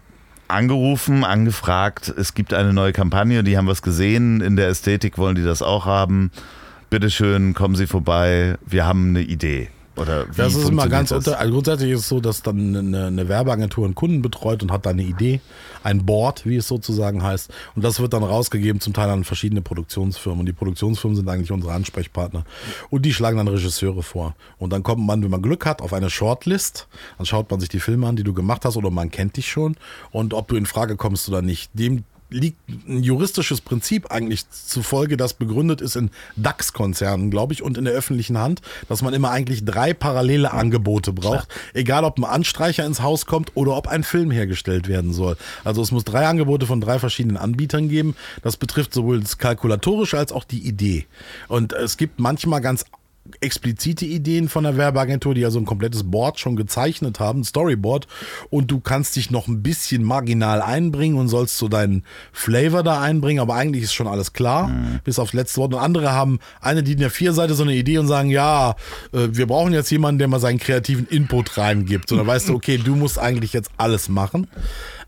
angerufen, angefragt, es gibt eine neue Kampagne, die haben was gesehen, in der Ästhetik wollen die das auch haben. Bitteschön, kommen Sie vorbei, wir haben eine Idee. Oder wie das ist immer ganz unter. Also grundsätzlich ist es so, dass dann eine, eine, Werbeagentur einen Kunden betreut und hat da eine Idee, ein Board, wie es sozusagen heißt. Und das wird dann rausgegeben, zum Teil an verschiedene Produktionsfirmen. Und die Produktionsfirmen sind eigentlich unsere Ansprechpartner. Und die schlagen dann Regisseure vor. Und dann kommt man, wenn man Glück hat, auf eine Shortlist. Dann schaut man sich die Filme an, die du gemacht hast, oder man kennt dich schon. Und ob du in Frage kommst oder nicht. Dem liegt ein juristisches Prinzip eigentlich zufolge, das begründet ist in DAX-Konzernen, glaube ich, und in der öffentlichen Hand, dass man immer eigentlich drei parallele Angebote braucht, Klar. egal ob ein Anstreicher ins Haus kommt oder ob ein Film hergestellt werden soll. Also es muss drei Angebote von drei verschiedenen Anbietern geben. Das betrifft sowohl das Kalkulatorische als auch die Idee. Und es gibt manchmal ganz explizite Ideen von der Werbeagentur, die ja so ein komplettes Board schon gezeichnet haben, Storyboard, und du kannst dich noch ein bisschen marginal einbringen und sollst so deinen Flavor da einbringen, aber eigentlich ist schon alles klar, mhm. bis aufs letzte Wort. Und andere haben eine DIN A4-Seite so eine Idee und sagen, ja, äh, wir brauchen jetzt jemanden, der mal seinen kreativen Input reingibt. Und dann weißt du, okay, du musst eigentlich jetzt alles machen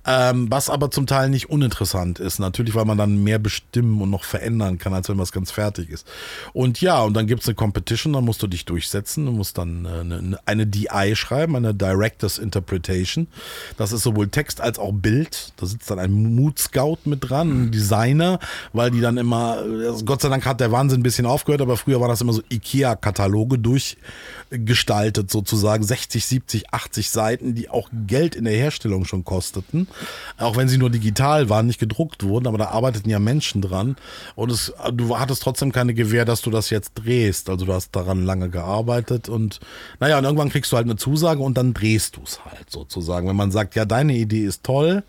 ähm, was aber zum Teil nicht uninteressant ist. Natürlich, weil man dann mehr bestimmen und noch verändern kann, als wenn was ganz fertig ist. Und ja, und dann gibt es eine Competition, dann musst du dich durchsetzen, du musst dann äh, eine, eine DI schreiben, eine Director's Interpretation. Das ist sowohl Text als auch Bild. Da sitzt dann ein Mood Scout mit dran, ein Designer, weil die dann immer, also Gott sei Dank hat der Wahnsinn ein bisschen aufgehört, aber früher war das immer so IKEA-Kataloge durchgestaltet sozusagen, 60, 70, 80 Seiten, die auch Geld in der Herstellung schon kosteten auch wenn sie nur digital waren, nicht gedruckt wurden, aber da arbeiteten ja Menschen dran. Und es, du hattest trotzdem keine Gewähr, dass du das jetzt drehst. Also du hast daran lange gearbeitet und naja, und irgendwann kriegst du halt eine Zusage und dann drehst du es halt sozusagen. Wenn man sagt, ja, deine Idee ist toll,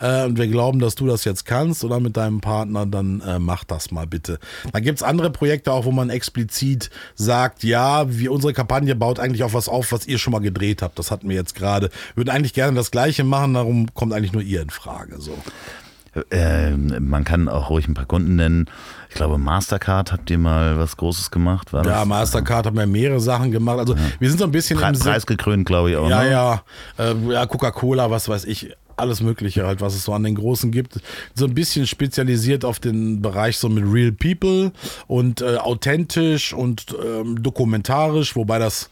äh, und wir glauben, dass du das jetzt kannst oder mit deinem Partner, dann äh, mach das mal bitte. Da gibt es andere Projekte auch, wo man explizit sagt, ja, wie unsere Kampagne baut eigentlich auf was auf, was ihr schon mal gedreht habt. Das hatten wir jetzt gerade. Würden eigentlich gerne das Gleiche machen, darum kommt eigentlich nur ihr in Frage. So. Äh, man kann auch ruhig ein paar Kunden nennen. Ich glaube, Mastercard habt ihr mal was Großes gemacht. War ja, das? Mastercard haben ja mehrere Sachen gemacht. Also ja. wir sind so ein bisschen Pre preisgekrönt, glaube ich auch. Ja, ne? ja, äh, ja, Coca-Cola, was weiß ich alles Mögliche halt, was es so an den Großen gibt. So ein bisschen spezialisiert auf den Bereich so mit Real People und äh, authentisch und ähm, dokumentarisch, wobei das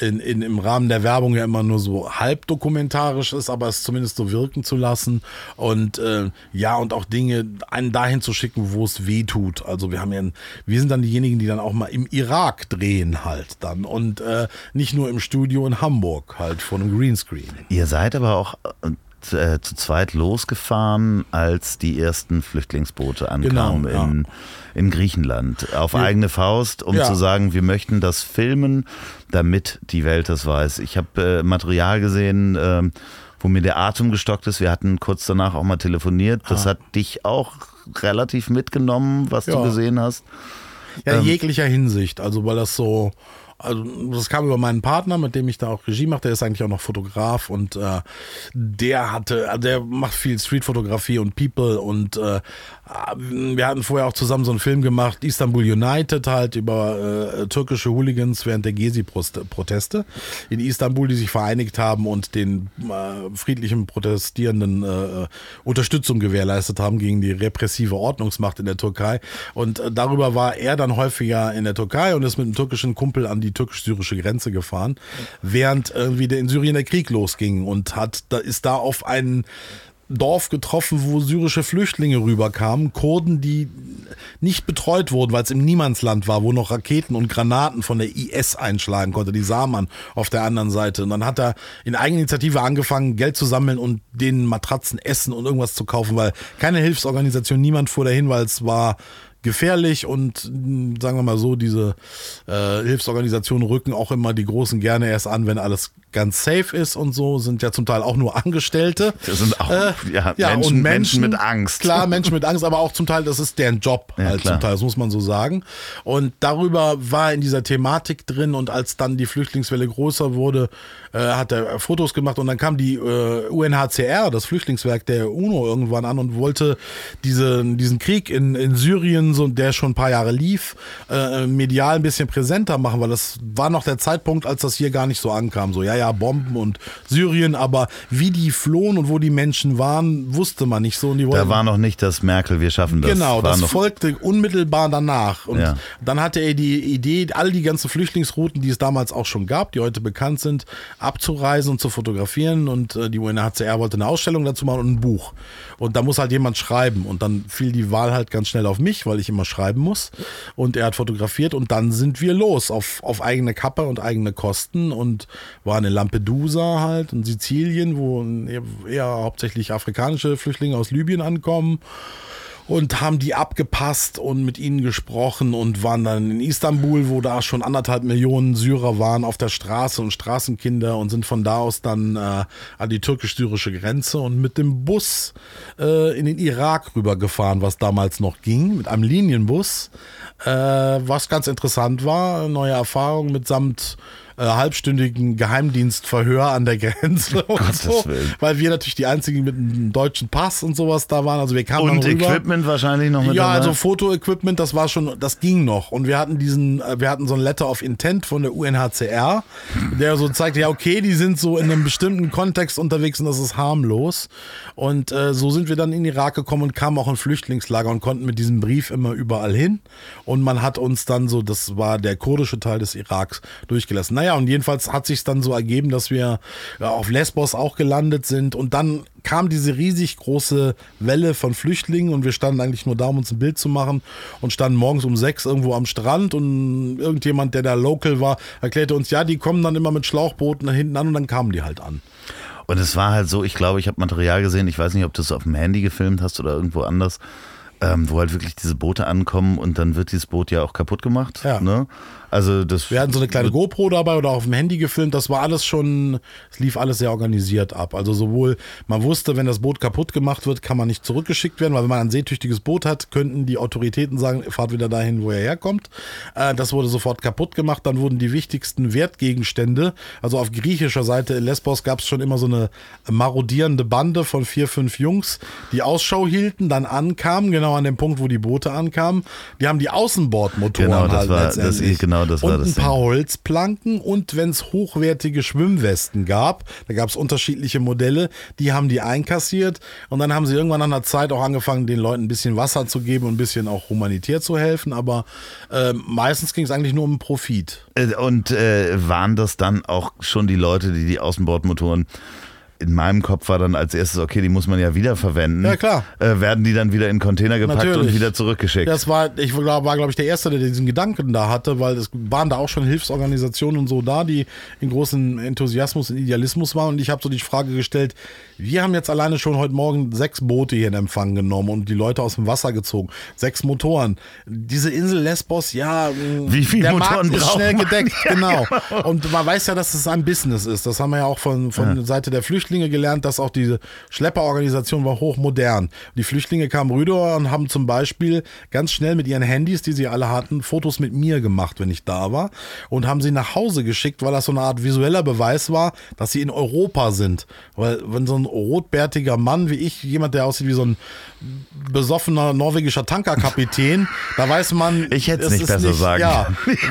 in, in, im Rahmen der Werbung ja immer nur so halb dokumentarisch ist, aber es zumindest so wirken zu lassen und äh, ja und auch Dinge einen dahin zu schicken, wo es weh tut. Also wir haben ja, wir sind dann diejenigen, die dann auch mal im Irak drehen halt dann und äh, nicht nur im Studio in Hamburg halt vor einem Greenscreen. Ihr seid aber auch äh, zu zweit losgefahren, als die ersten Flüchtlingsboote ankamen genau, ja. in, in Griechenland. Auf ja. eigene Faust, um ja. zu sagen, wir möchten das filmen, damit die Welt das weiß. Ich habe äh, Material gesehen, äh, wo mir der Atem gestockt ist. Wir hatten kurz danach auch mal telefoniert. Das ah. hat dich auch relativ mitgenommen, was du gesehen hast. Ja, in ähm, jeglicher Hinsicht. Also, weil das so also das kam über meinen Partner, mit dem ich da auch Regie mache, der ist eigentlich auch noch Fotograf und äh, der hatte, also der macht viel Streetfotografie und People und äh, wir hatten vorher auch zusammen so einen Film gemacht, Istanbul United halt über äh, türkische Hooligans während der Gezi-Proteste in Istanbul, die sich vereinigt haben und den äh, friedlichen Protestierenden äh, Unterstützung gewährleistet haben gegen die repressive Ordnungsmacht in der Türkei. Und äh, darüber war er dann häufiger in der Türkei und ist mit einem türkischen Kumpel an die türkisch-syrische Grenze gefahren, während irgendwie der in Syrien der Krieg losging und hat, da ist da auf einen Dorf getroffen, wo syrische Flüchtlinge rüberkamen, Kurden, die nicht betreut wurden, weil es im Niemandsland war, wo noch Raketen und Granaten von der IS einschlagen konnte, die sah man auf der anderen Seite. Und dann hat er in Eigeninitiative angefangen, Geld zu sammeln und denen Matratzen, Essen und irgendwas zu kaufen, weil keine Hilfsorganisation, niemand fuhr dahin, weil es war gefährlich und sagen wir mal so, diese äh, Hilfsorganisationen rücken auch immer die Großen gerne erst an, wenn alles ganz safe ist und so, sind ja zum Teil auch nur Angestellte. Das sind auch Äh, ja, ja, Menschen, und Menschen Menschen- mit Angst. Klar, Menschen mit Angst, aber auch zum Teil, das ist deren Job Ja, halt klar. zum Teil, das muss man so sagen. Und darüber war in dieser Thematik drin und als dann die Flüchtlingswelle größer wurde, äh, hat er Fotos gemacht und dann kam die äh, UNHCR, das Flüchtlingswerk der UNO irgendwann an und wollte diese, diesen Krieg in, in Syrien, so, der schon ein paar Jahre lief, äh, medial ein bisschen präsenter machen, weil das war noch der Zeitpunkt, als das hier gar nicht so ankam. So, ja, ja, Bomben und Syrien, aber wie die flohen und wo die Menschen waren, wusste man nicht so. Und die Da war noch nicht das Merkel, wir schaffen das. Genau, das folgte unmittelbar danach. Und Ja. dann hatte er die Idee, all die ganzen Flüchtlingsrouten, die es damals auch schon gab, die heute bekannt sind, abzureisen und zu fotografieren. Und äh, die UNHCR wollte eine Ausstellung dazu machen und ein Buch. Und da muss halt jemand schreiben. Und dann fiel die Wahl halt ganz schnell auf mich, weil ich immer schreiben muss. Und er hat fotografiert und dann sind wir los auf, auf eigene Kappe und eigene Kosten und waren in Lampedusa halt, in Sizilien, wo eher hauptsächlich afrikanische Flüchtlinge aus Libyen ankommen. Und haben die abgepasst und mit ihnen gesprochen und waren dann in Istanbul, wo da schon anderthalb Millionen Syrer waren auf der Straße und Straßenkinder und sind von da aus dann äh, an die türkisch-syrische Grenze und mit dem Bus äh, in den Irak rübergefahren, was damals noch ging, mit einem Linienbus, äh, was ganz interessant war, neue Erfahrung mitsamt äh, halbstündigen Geheimdienstverhör an der Grenze und Gottes so, Willen. weil wir natürlich die einzigen mit einem deutschen Pass und sowas da waren. Also wir kamen und. Equipment wahrscheinlich noch mit Ja, dabei. also Fotoequipment, das war schon, das ging noch. Und wir hatten diesen, äh, wir hatten so ein Letter of Intent von der UNHCR, der so zeigt, ja, okay, die sind so in einem bestimmten Kontext unterwegs und das ist harmlos. Und äh, so sind wir dann in den Irak gekommen und kamen auch in Flüchtlingslager und konnten mit diesem Brief immer überall hin. Und man hat uns dann so, das war der kurdische Teil des Iraks, durchgelassen. Naja, und jedenfalls hat sich dann so ergeben, dass wir ja, auf Lesbos auch gelandet sind und dann kam diese riesig große Welle von Flüchtlingen und wir standen eigentlich nur da, um uns ein Bild zu machen und standen morgens um sechs irgendwo am Strand und irgendjemand, der da local war, erklärte uns, ja, die kommen dann immer mit Schlauchbooten da hinten an und dann kamen die halt an. Und es war halt so, ich glaube, ich habe Material gesehen, ich weiß nicht, ob du es auf dem Handy gefilmt hast oder irgendwo anders, ähm, wo halt wirklich diese Boote ankommen und dann wird dieses Boot ja auch kaputt gemacht. Ja. Ne? Also das Wir hatten so eine kleine GoPro dabei oder auf dem Handy gefilmt. Das war alles schon, es lief alles sehr organisiert ab. Also sowohl, man wusste, wenn das Boot kaputt gemacht wird, kann man nicht zurückgeschickt werden, weil wenn man ein seetüchtiges Boot hat, könnten die Autoritäten sagen, fahrt wieder dahin, wo er herkommt. Äh, das wurde sofort kaputt gemacht. Dann wurden die wichtigsten Wertgegenstände, also auf griechischer Seite in Lesbos gab es schon immer so eine marodierende Bande von vier, fünf Jungs, die Ausschau hielten, dann ankamen, genau an dem Punkt, wo die Boote ankamen. Die haben die Außenbordmotoren Genau, das halt war- das- letztendlich. Genau, das war und das ein paar Ding. Holzplanken und wenn es hochwertige Schwimmwesten gab, da gab es unterschiedliche Modelle, die haben die einkassiert und dann haben sie irgendwann nach einer Zeit auch angefangen, den Leuten ein bisschen Wasser zu geben und ein bisschen auch humanitär zu helfen, aber ähm, meistens ging es eigentlich nur um Profit. Äh, Und äh, waren das dann auch schon die Leute, die die Außenbordmotoren in meinem Kopf war dann als erstes, okay, die muss man ja wieder verwenden. Ja, klar. Äh, werden die dann wieder in Container gepackt und Natürlich. wieder zurückgeschickt? Das war, ich war, war glaube ich, der Erste, der diesen Gedanken da hatte, weil es waren da auch schon Hilfsorganisationen und so da, die in großem Enthusiasmus und Idealismus waren. Und ich habe so die Frage gestellt, wir haben jetzt alleine schon heute Morgen sechs Boote hier in Empfang genommen und die Leute aus dem Wasser gezogen. Sechs Motoren. Diese Insel Lesbos, ja, Wie viel der Motoren Markt ist schnell man? gedeckt, genau. Und man weiß ja, dass es ein Business ist. Das haben wir ja auch von, von Seite der Flüchtlinge gelernt, dass auch diese Schlepperorganisation war hochmodern. Die Flüchtlinge kamen rüber und haben zum Beispiel ganz schnell mit ihren Handys, die sie alle hatten, Fotos mit mir gemacht, wenn ich da war und haben sie nach Hause geschickt, weil das so eine Art visueller Beweis war, dass sie in Europa sind. Weil wenn so ein rotbärtiger Mann wie ich, jemand, der aussieht wie so ein besoffener norwegischer Tankerkapitän, da weiß man, Ich hätte es nicht besser sagen Ja,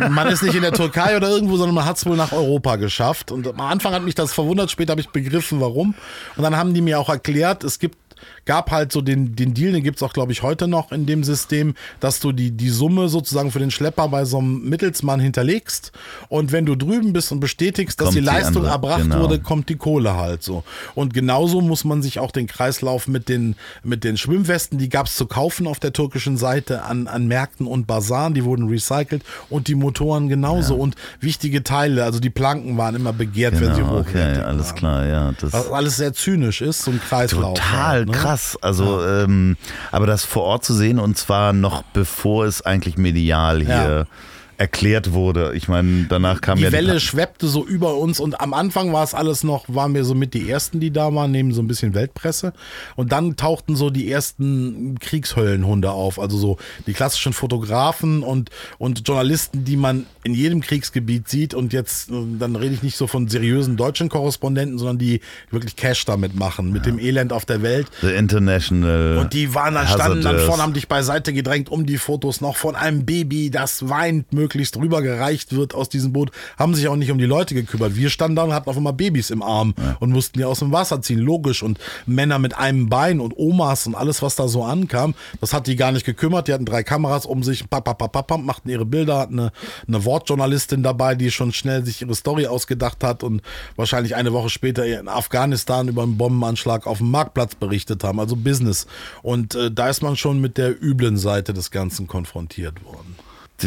man ist nicht in der Türkei oder irgendwo, sondern man hat es wohl nach Europa geschafft. Und am Anfang hat mich das verwundert, später habe ich begriffen, warum. Und dann haben die mir auch erklärt, es gibt gab halt so den, den Deal, den gibt's auch, glaube ich, heute noch in dem System, dass du die, die Summe sozusagen für den Schlepper bei so einem Mittelsmann hinterlegst und wenn du drüben bist und bestätigst, dass Kommt die die Leistung andere, erbracht genau. wurde, kommt die Kohle halt so. Und genauso muss man sich auch den Kreislauf mit den, mit den Schwimmwesten, die gab's zu kaufen auf der türkischen Seite an, an Märkten und Basaren, die wurden recycelt und die Motoren genauso und wichtige Teile, also die Planken waren immer begehrt, wenn sie genau, hochwertig okay, alles waren. klar, ja. Das Was alles sehr zynisch ist, so ein Kreislauf. Total halt, ne? Krass. Also, ähm, aber das vor Ort zu sehen und zwar noch bevor es eigentlich medial hier Ja. Erklärt wurde. Ich meine, danach kam die ja Welle schweppte so über uns und am Anfang war es alles noch, waren wir so mit die ersten, die da waren, neben so ein bisschen Weltpresse. Und dann tauchten so die ersten Kriegshöllenhunde auf, also so die klassischen Fotografen und, und Journalisten, die man in jedem Kriegsgebiet sieht. Und jetzt, dann rede ich nicht so von seriösen deutschen Korrespondenten, sondern die wirklich Cash damit machen, mit ja. dem Elend auf der Welt. The International. Und die waren dann, standen dann vorne, haben dich beiseite gedrängt, um die Fotos noch von einem Baby, das weint, möglichst rübergereicht wird aus diesem Boot, haben sich auch nicht um die Leute gekümmert. Wir standen da und hatten auf einmal Babys im Arm ja. und mussten die aus dem Wasser ziehen, logisch. Und Männer mit einem Bein und Omas und alles, was da so ankam, das hat die gar nicht gekümmert. Die hatten drei Kameras um sich, pap, pap, pap, pap, machten ihre Bilder, hatten eine, eine Wortjournalistin dabei, die schon schnell sich ihre Story ausgedacht hat und wahrscheinlich eine Woche später in Afghanistan über einen Bombenanschlag auf dem Marktplatz berichtet haben, also Business. Und äh, da ist man schon mit der üblen Seite des Ganzen konfrontiert worden.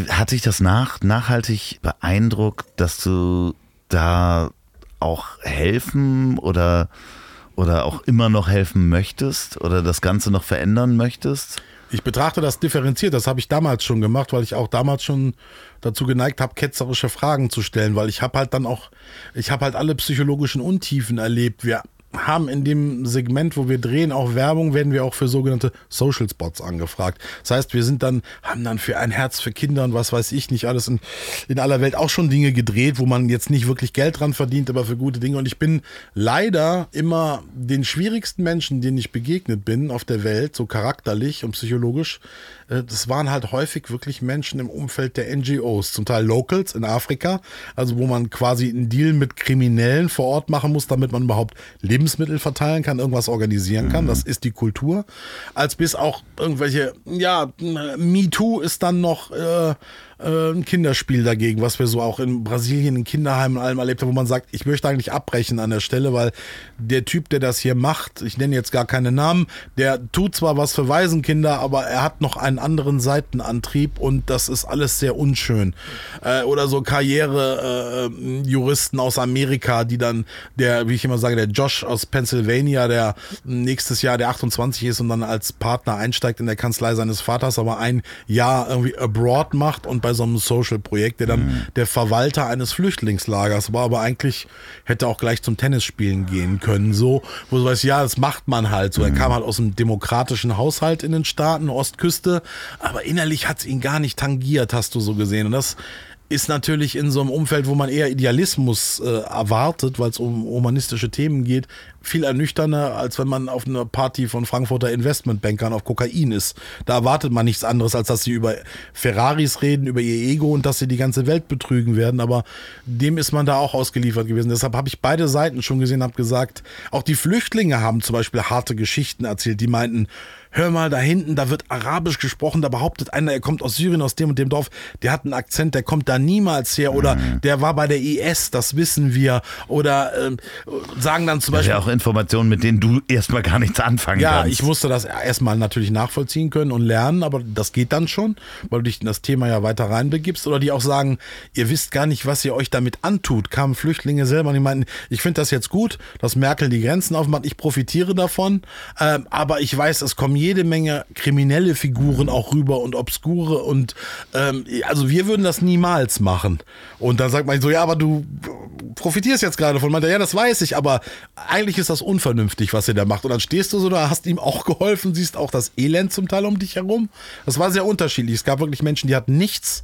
Hat sich das nach, nachhaltig beeindruckt, dass du da auch helfen oder, oder auch immer noch helfen möchtest oder das Ganze noch verändern möchtest? Ich betrachte das differenziert. Das habe ich damals schon gemacht, weil ich auch damals schon dazu geneigt habe, ketzerische Fragen zu stellen, weil ich habe halt dann auch, ich habe halt alle psychologischen Untiefen erlebt. Wir haben in dem Segment, wo wir drehen, auch Werbung, werden wir auch für sogenannte Social Spots angefragt. Das heißt, wir sind dann, haben dann für ein Herz für Kinder und was weiß ich nicht alles in, in aller Welt auch schon Dinge gedreht, wo man jetzt nicht wirklich Geld dran verdient, aber für gute Dinge. Und ich bin leider immer den schwierigsten Menschen, denen ich begegnet bin auf der Welt, so charakterlich und psychologisch, das waren halt häufig wirklich Menschen im Umfeld der NGOs, zum Teil Locals in Afrika, also wo man quasi einen Deal mit Kriminellen vor Ort machen muss, damit man überhaupt Lebensmittel verteilen kann, irgendwas organisieren kann. Mhm. Das ist die Kultur. Als bis auch irgendwelche, ja, MeToo ist dann noch äh, äh, ein Kinderspiel dagegen, was wir so auch in Brasilien in Kinderheimen und allem erlebt haben, wo man sagt, ich möchte eigentlich abbrechen an der Stelle, weil der Typ, der das hier macht, ich nenne jetzt gar keine Namen, der tut zwar was für Waisenkinder, aber er hat noch einen anderen Seitenantrieb und das ist alles sehr unschön. Äh, oder so Karriere-Juristen äh, aus Amerika, die dann, der, wie ich immer sage, der Josh aus Pennsylvania, der nächstes Jahr der 28 ist und dann als Partner einsteigt in der Kanzlei seines Vaters, aber ein Jahr irgendwie abroad macht und bei so einem Social-Projekt, der dann mhm. der Verwalter eines Flüchtlingslagers war, aber eigentlich hätte auch gleich zum Tennisspielen gehen können, so, wo du weißt, ja, das macht man halt so. Mhm. Er kam halt aus einem demokratischen Haushalt in den Staaten, Ostküste, aber innerlich hat es ihn gar nicht tangiert, hast du so gesehen. Und das ist natürlich in so einem Umfeld, wo man eher Idealismus äh, erwartet, weil es um humanistische Themen geht, viel ernüchternder, als wenn man auf einer Party von Frankfurter Investmentbankern auf Kokain ist. Da erwartet man nichts anderes, als dass sie über Ferraris reden, über ihr Ego und dass sie die ganze Welt betrügen werden. Aber dem ist man da auch ausgeliefert gewesen. Deshalb habe ich beide Seiten schon gesehen, habe gesagt, auch die Flüchtlinge haben zum Beispiel harte Geschichten erzählt. Die meinten, hör mal, da hinten, da wird Arabisch gesprochen, da behauptet einer, er kommt aus Syrien, aus dem und dem Dorf, der hat einen Akzent, der kommt da niemals her oder mhm. der war bei der IS, das wissen wir. Oder äh, sagen dann zum Beispiel. Ja, auch Informationen, mit denen du erstmal gar nichts anfangen ja, kannst. Ja, ich musste das erstmal natürlich nachvollziehen können und lernen, aber das geht dann schon, weil du dich in das Thema ja weiter reinbegibst. Oder die auch sagen, ihr wisst gar nicht, was ihr euch damit antut. Kamen Flüchtlinge selber und die meinten, ich finde das jetzt gut, dass Merkel die Grenzen aufmacht, ich profitiere davon, ähm, aber ich weiß, es kommen jede Menge kriminelle Figuren auch rüber und obskure und ähm, also wir würden das niemals machen. Und dann sagt man so, ja, aber du profitierst jetzt gerade von. Meint er, ja, das weiß ich, aber eigentlich ist das unvernünftig, was er da macht. Und dann stehst du so da, hast ihm auch geholfen, siehst auch das Elend zum Teil um dich herum. Das war sehr unterschiedlich. Es gab wirklich Menschen, die hatten nichts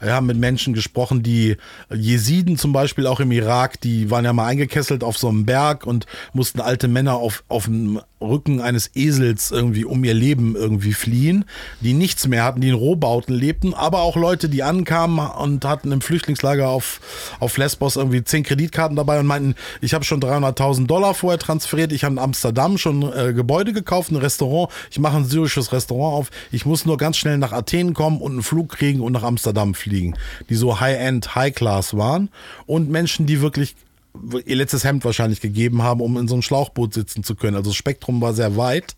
wir haben mit Menschen gesprochen, die Jesiden zum Beispiel auch im Irak, die waren ja mal eingekesselt auf so einem Berg und mussten alte Männer auf, auf dem Rücken eines Esels irgendwie um ihr Leben irgendwie fliehen, die nichts mehr hatten, die in Rohbauten lebten, aber auch Leute, die ankamen und hatten im Flüchtlingslager auf, auf Lesbos irgendwie zehn Kreditkarten dabei und meinten, ich habe schon 300.000 Dollar vorher transferiert, ich habe in Amsterdam schon äh, Gebäude gekauft, ein Restaurant, ich mache ein syrisches Restaurant auf, ich muss nur ganz schnell nach Athen kommen und einen Flug kriegen und nach Amsterdam fliegen fliegen, die so High-End, High-Class waren und Menschen, die wirklich ihr letztes Hemd wahrscheinlich gegeben haben, um in so einem Schlauchboot sitzen zu können. Also das Spektrum war sehr weit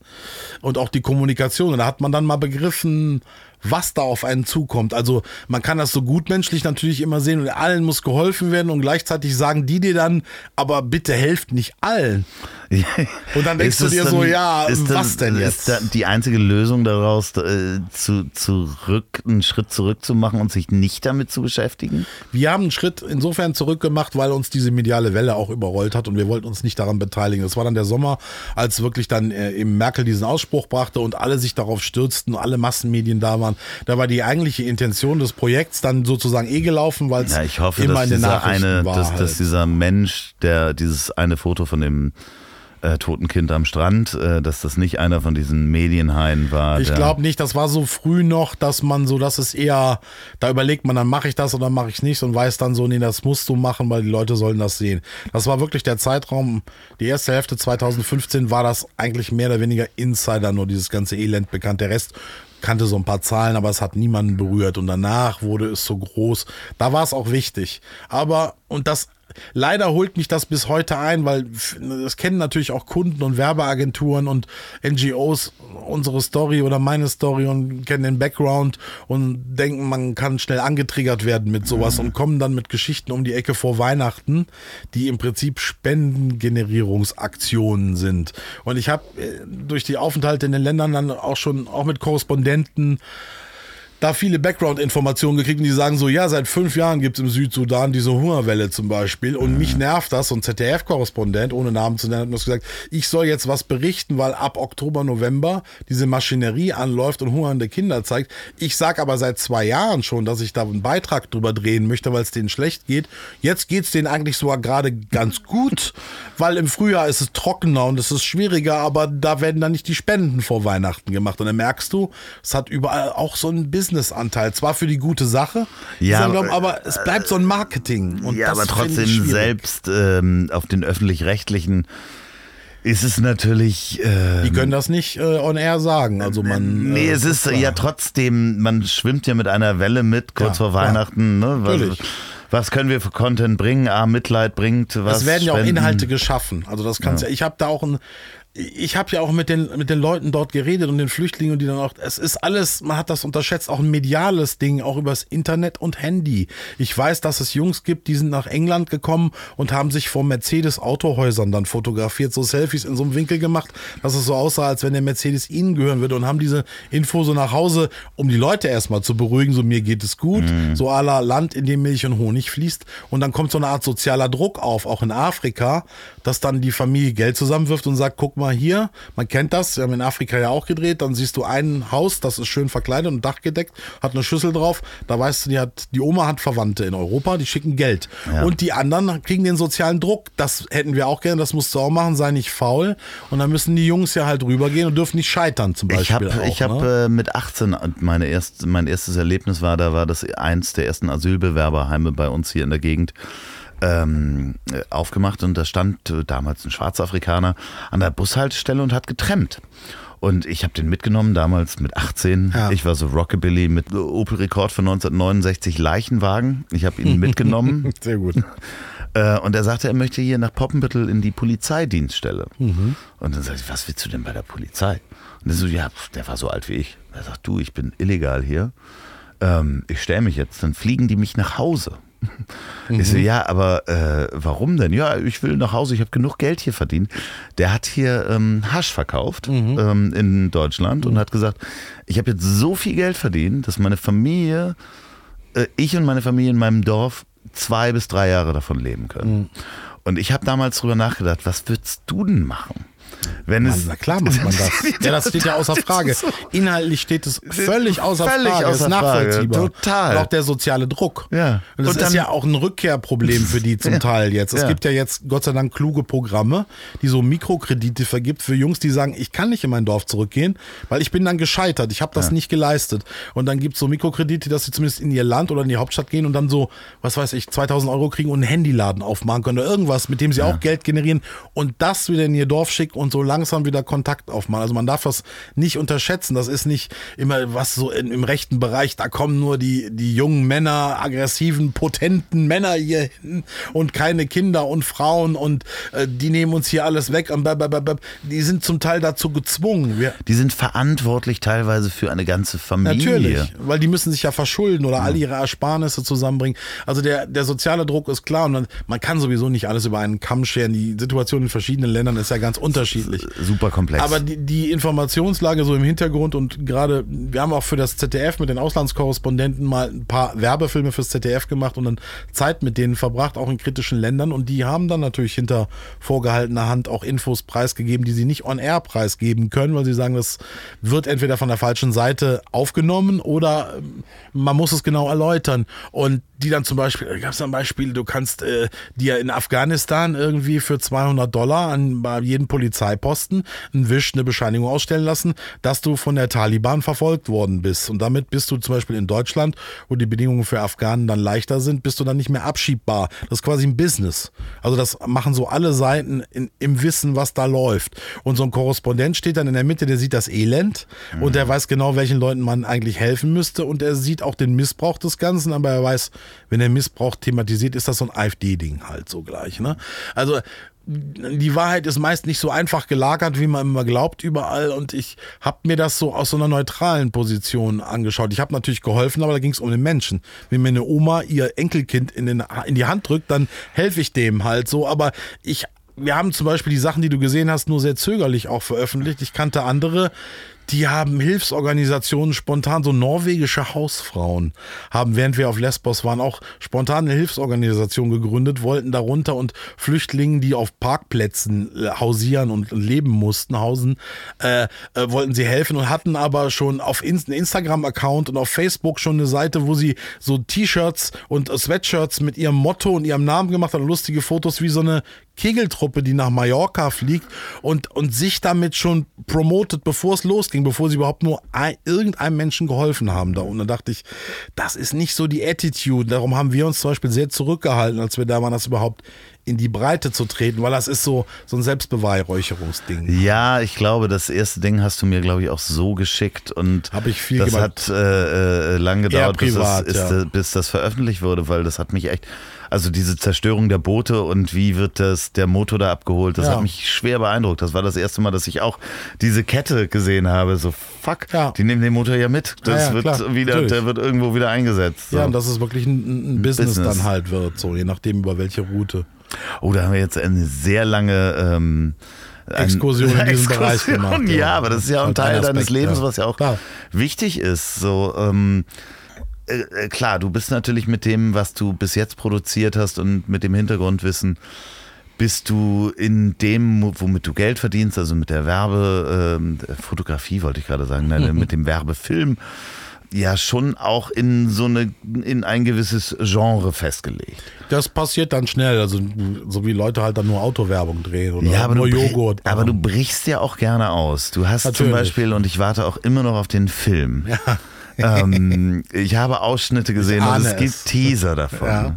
und auch die Kommunikation. Und da hat man dann mal begriffen, was da auf einen zukommt. Also man kann das so gutmenschlich natürlich immer sehen und allen muss geholfen werden und gleichzeitig sagen die dir dann, aber bitte helft nicht allen. Und dann denkst du dir dann, so, ja, ist was dann, denn jetzt? Ist die einzige Lösung daraus, äh, zu, zurück, einen Schritt zurück zu machen und sich nicht damit zu beschäftigen? Wir haben einen Schritt insofern zurückgemacht, weil uns diese mediale Welle auch überrollt hat und wir wollten uns nicht daran beteiligen. Das war dann der Sommer, als wirklich dann äh, eben Merkel diesen Ausspruch brachte und alle sich darauf stürzten, alle Massenmedien da waren. Da war die eigentliche Intention des Projekts dann sozusagen eh gelaufen, weil es ja, ich hoffe, immer dass in den dieser Nachrichten eine, war. dass, halt. dass dieser Mensch, der dieses eine Foto von dem äh, toten Kind am Strand, äh, dass das nicht einer von diesen Medienhaien war. Ich glaube nicht, das war so früh noch, dass man so, das ist eher, da überlegt man, dann mache ich das oder mache ich nicht und weiß dann so, nee, das musst du machen, weil die Leute sollen das sehen. Das war wirklich der Zeitraum, die erste Hälfte 2015 war das eigentlich mehr oder weniger Insider, nur dieses ganze Elend bekannt. Der Rest kannte so ein paar Zahlen, aber es hat niemanden berührt und danach wurde es so groß. Da war es auch wichtig. Aber, und das Leider holt mich das bis heute ein, weil das kennen natürlich auch Kunden und Werbeagenturen und NGOs unsere Story oder meine Story und kennen den Background und denken, man kann schnell angetriggert werden mit sowas und kommen dann mit Geschichten um die Ecke vor Weihnachten, die im Prinzip Spendengenerierungsaktionen sind. Und ich habe äh, durch die Aufenthalte in den Ländern dann auch schon auch mit Korrespondenten da viele Background-Informationen gekriegt und die sagen so, ja, seit fünf Jahren gibt es im Südsudan diese Hungerwelle zum Beispiel und mich nervt das. Und ZDF-Korrespondent, ohne Namen zu nennen, hat mir gesagt, ich soll jetzt was berichten, weil ab Oktober, November diese Maschinerie anläuft und hungernde Kinder zeigt. Ich sag aber seit zwei Jahren schon, dass ich da einen Beitrag drüber drehen möchte, weil es denen schlecht geht. Jetzt geht's denen eigentlich sogar gerade ganz gut, weil im Frühjahr ist es trockener und es ist schwieriger, aber da werden dann nicht die Spenden vor Weihnachten gemacht. Und dann merkst du, es hat überall auch so einen Business-Anteil. Zwar für die gute Sache, Ja, sondern, aber- es bleibt so ein Marketing. Und ja, aber trotzdem selbst ähm, auf den öffentlich-rechtlichen ist es natürlich. Äh, Die können das nicht äh, on air sagen. Also man. Nee, äh, es ist ja trotzdem, man schwimmt ja mit einer Welle mit, kurz Ja, vor. Weihnachten. Ne? Was, Natürlich. was können wir für Content bringen? Ah, Mitleid bringt was. Es werden ja auch. Inhalte geschaffen. Also das kannst ja. Ich habe da auch ein. Ich habe ja auch mit den mit den Leuten dort geredet und den Flüchtlingen und die dann auch. Es ist alles. Man hat das unterschätzt. Auch ein mediales Ding, auch übers Internet und Handy. Ich weiß, dass es Jungs gibt, die sind nach England gekommen und haben sich vor Mercedes Autohäusern dann fotografiert, so Selfies in so einem Winkel gemacht, dass es so aussah, als wenn der Mercedes ihnen gehören würde und haben diese Info so nach Hause, um die Leute erstmal zu beruhigen. So mir geht es gut. So aller Land, in dem Milch und Honig fließt. Und dann kommt so eine Art sozialer Druck auf, auch in Afrika, dass dann die Familie Geld zusammenwirft und sagt, guck mal hier, man kennt das, wir haben in Afrika ja auch gedreht, dann siehst du ein Haus, das ist schön verkleidet und dachgedeckt, hat eine Schüssel drauf, da weißt du, die hat, die Oma hat Verwandte in Europa, die schicken Geld. Und die anderen kriegen den sozialen Druck, das hätten wir auch gerne, das musst du auch machen, sei nicht faul. Und dann müssen die Jungs ja halt rübergehen und dürfen nicht scheitern zum Beispiel. Ich habe hab, ne? äh, mit 18 meine erst, mein erstes Erlebnis war, da war das eins der ersten Asylbewerberheime bei uns hier in der Gegend ähm, äh, aufgemacht und da stand damals ein Schwarzafrikaner an der Bushaltestelle und hat getrennt. Und ich habe den mitgenommen, damals mit 18. Ja. Ich war so Rockabilly mit Opel Rekord von 1969 Leichenwagen. Ich habe ihn mitgenommen. Sehr gut. Äh, und er sagte, er möchte hier nach Poppenbüttel in die Polizeidienststelle. Mhm. Und dann sagte ich, was willst du denn bei der Polizei? Und er so, ja, der war so alt wie ich. Er sagt, du, ich bin illegal hier. Ähm, ich stelle mich jetzt, dann fliegen die mich nach Hause. Ich Mhm. so, ja, aber äh, warum denn? Ja, ich will nach Hause, ich habe genug Geld hier verdient. Der hat hier ähm, Hasch verkauft Mhm. ähm, in Deutschland und hat gesagt, ich habe jetzt so viel Geld verdient, dass meine Familie äh, ich und meine Familie in meinem Dorf zwei bis drei Jahre davon leben können. Mhm. Und ich habe damals drüber nachgedacht, was würdest du denn machen? Wenn Man, es, na klar macht man das. Ja, das steht ja außer Frage. Inhaltlich steht es völlig außer Völlig Frage. außer ist nachvollziehbar. Frage. Total. Und auch der soziale Druck. Ja. Und das Und ist ja auch ein Rückkehrproblem für die zum Ja. Teil jetzt. Es Ja. gibt ja jetzt Gott sei Dank kluge Programme, die so Mikrokredite vergibt für Jungs, die sagen, ich kann nicht in mein Dorf zurückgehen, weil ich bin dann gescheitert. Ich habe das nicht geleistet. Und dann gibt es so Mikrokredite, dass sie zumindest in ihr Land oder in die Hauptstadt gehen und dann so, was weiß ich, 2000 Euro kriegen und einen Handyladen aufmachen können oder irgendwas, mit dem sie auch Geld generieren und das wieder in ihr Dorf schicken und so langsam wieder Kontakt aufmachen. Also man darf das nicht unterschätzen. Das ist nicht immer was so in, im rechten Bereich, da kommen nur die, die jungen Männer, aggressiven, potenten Männer hier hin und keine Kinder und Frauen und äh, die nehmen uns hier alles weg und blablabla. die sind zum Teil dazu gezwungen. Wir, Die sind verantwortlich teilweise für eine ganze Familie. Natürlich, weil die müssen sich ja verschulden oder all ihre Ersparnisse zusammenbringen. Also der, der soziale Druck ist klar und man kann sowieso nicht alles über einen Kamm scheren. Die Situation in verschiedenen Ländern ist ja ganz unterschiedlich. Super komplex. Aber die, die Informationslage so im Hintergrund und gerade, wir haben auch für das ZDF mit den Auslandskorrespondenten mal ein paar Werbefilme fürs ZDF gemacht und dann Zeit mit denen verbracht, auch in kritischen Ländern. Und die haben dann natürlich hinter vorgehaltener Hand auch Infos preisgegeben, die sie nicht on air preisgeben können, weil sie sagen, das wird entweder von der falschen Seite aufgenommen oder ähm, man muss es genau erläutern. Und die dann zum Beispiel, da gab es ein Beispiel, du kannst äh, dir in Afghanistan irgendwie für 200 Dollar an bei jedem Polizeiposten einen Wisch, eine Bescheinigung ausstellen lassen, dass du von der Taliban verfolgt worden bist. Und damit bist du zum Beispiel in Deutschland, wo die Bedingungen für Afghanen dann leichter sind, bist du dann nicht mehr abschiebbar. Das ist quasi ein Business. Also das machen so alle Seiten in, im Wissen, was da läuft. Und so ein Korrespondent steht dann in der Mitte, der sieht das Elend und der weiß genau, welchen Leuten man eigentlich helfen müsste und er sieht auch den Missbrauch des Ganzen, aber er weiß, wenn er Missbrauch thematisiert, ist das so ein AfD-Ding halt so gleich. Ne? Also die Wahrheit ist meist nicht so einfach gelagert, wie man immer glaubt überall. Und ich habe mir das so aus so einer neutralen Position angeschaut. Ich habe natürlich geholfen, aber da ging es um den Menschen. Wenn mir eine Oma ihr Enkelkind in, den, in die Hand drückt, dann helfe ich dem halt so. Aber ich wir haben zum Beispiel die Sachen, die du gesehen hast, nur sehr zögerlich auch veröffentlicht. Ich kannte andere, die haben Hilfsorganisationen spontan, so norwegische Hausfrauen haben, während wir auf Lesbos waren, auch spontan eine Hilfsorganisation gegründet, wollten darunter und Flüchtlingen, die auf Parkplätzen äh, hausieren und leben mussten, hausen, äh, äh, wollten sie helfen und hatten aber schon auf Inst Instagram-Account und auf Facebook schon eine Seite, wo sie so T-Shirts und Sweatshirts mit ihrem Motto und ihrem Namen gemacht haben, lustige Fotos wie so eine Kegeltruppe, die nach Mallorca fliegt und, und sich damit schon promotet, bevor es losging, bevor sie überhaupt nur ein, irgendeinem Menschen geholfen haben da. Und dann dachte ich, das ist nicht so die Attitude. Darum haben wir uns zum Beispiel sehr zurückgehalten, als wir da waren, das überhaupt in die Breite zu treten, weil das ist so, so ein Selbstbeweihräucherungsding. Ja, ich glaube, das erste Ding hast du mir, glaube ich, auch so geschickt und Hab ich viel das gemacht. hat äh, äh, lang gedauert, privat, bis, das, ja. ist, bis das veröffentlicht wurde, weil das hat mich echt, also diese Zerstörung der Boote und wie wird das der Motor da abgeholt, das Ja. hat mich schwer beeindruckt. Das war das erste Mal, dass ich auch diese Kette gesehen habe. So fuck, Ja. die nehmen den Motor ja mit. Das Ja, ja, wird klar, wieder, natürlich. der wird irgendwo wieder eingesetzt. So. Ja, und dass es wirklich ein, ein Business, Business. dann halt wird, so je nachdem über welche Route. Oh, da haben wir jetzt eine sehr lange ähm, Exkursion in diesem Bereich gemacht, Ja, ja. aber das ist ja auch ein Teil deines Aspekt, Lebens, ja. was ja auch Klar. wichtig ist. So, ähm, äh, äh, klar, du bist natürlich mit dem, was du bis jetzt produziert hast und mit dem Hintergrundwissen, bist du in dem, womit du Geld verdienst, also mit der Werbe, ähm, Fotografie wollte ich gerade sagen, nein, mit dem Werbefilm, ja schon auch in so eine, in ein gewisses Genre festgelegt. Das passiert dann schnell, also so wie Leute halt dann nur Autowerbung drehen oder Ja, nur Joghurt. aber du brichst ja auch gerne aus. Du hast zum Natürlich. Beispiel, und ich warte auch immer noch auf den Film. ähm, ich habe Ausschnitte gesehen und ahne es gibt es. Teaser davon. Ja.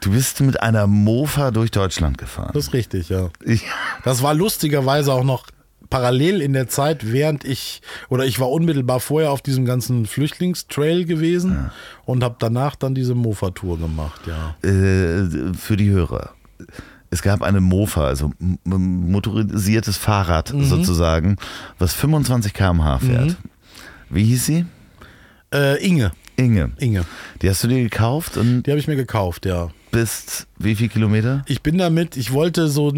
Du bist mit einer Mofa durch Deutschland gefahren. Das ist richtig, ja. Ich, Das war lustigerweise auch noch parallel in der Zeit, während ich, oder ich war unmittelbar vorher auf diesem ganzen Flüchtlingstrail gewesen und habe danach dann diese Mofa-Tour gemacht, ja. äh, für die Hörer. Es gab eine Mofa, also motorisiertes Fahrrad Mhm. sozusagen, was 25 km/h fährt. Wie hieß sie? Äh, Inge, Inge. Inge, Die hast du dir gekauft und die habe ich mir gekauft, ja. Bist wie viel Kilometer? Ich bin damit, ich wollte so,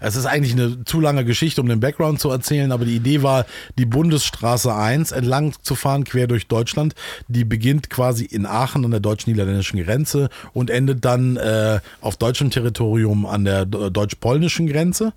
es ist eigentlich eine zu lange Geschichte, um den Background zu erzählen, aber die Idee war, die Bundesstraße 1 entlang zu fahren, quer durch Deutschland. Die beginnt quasi in Aachen an der deutsch-niederländischen Grenze und endet dann äh, auf deutschem Territorium an der deutsch-polnischen Grenze.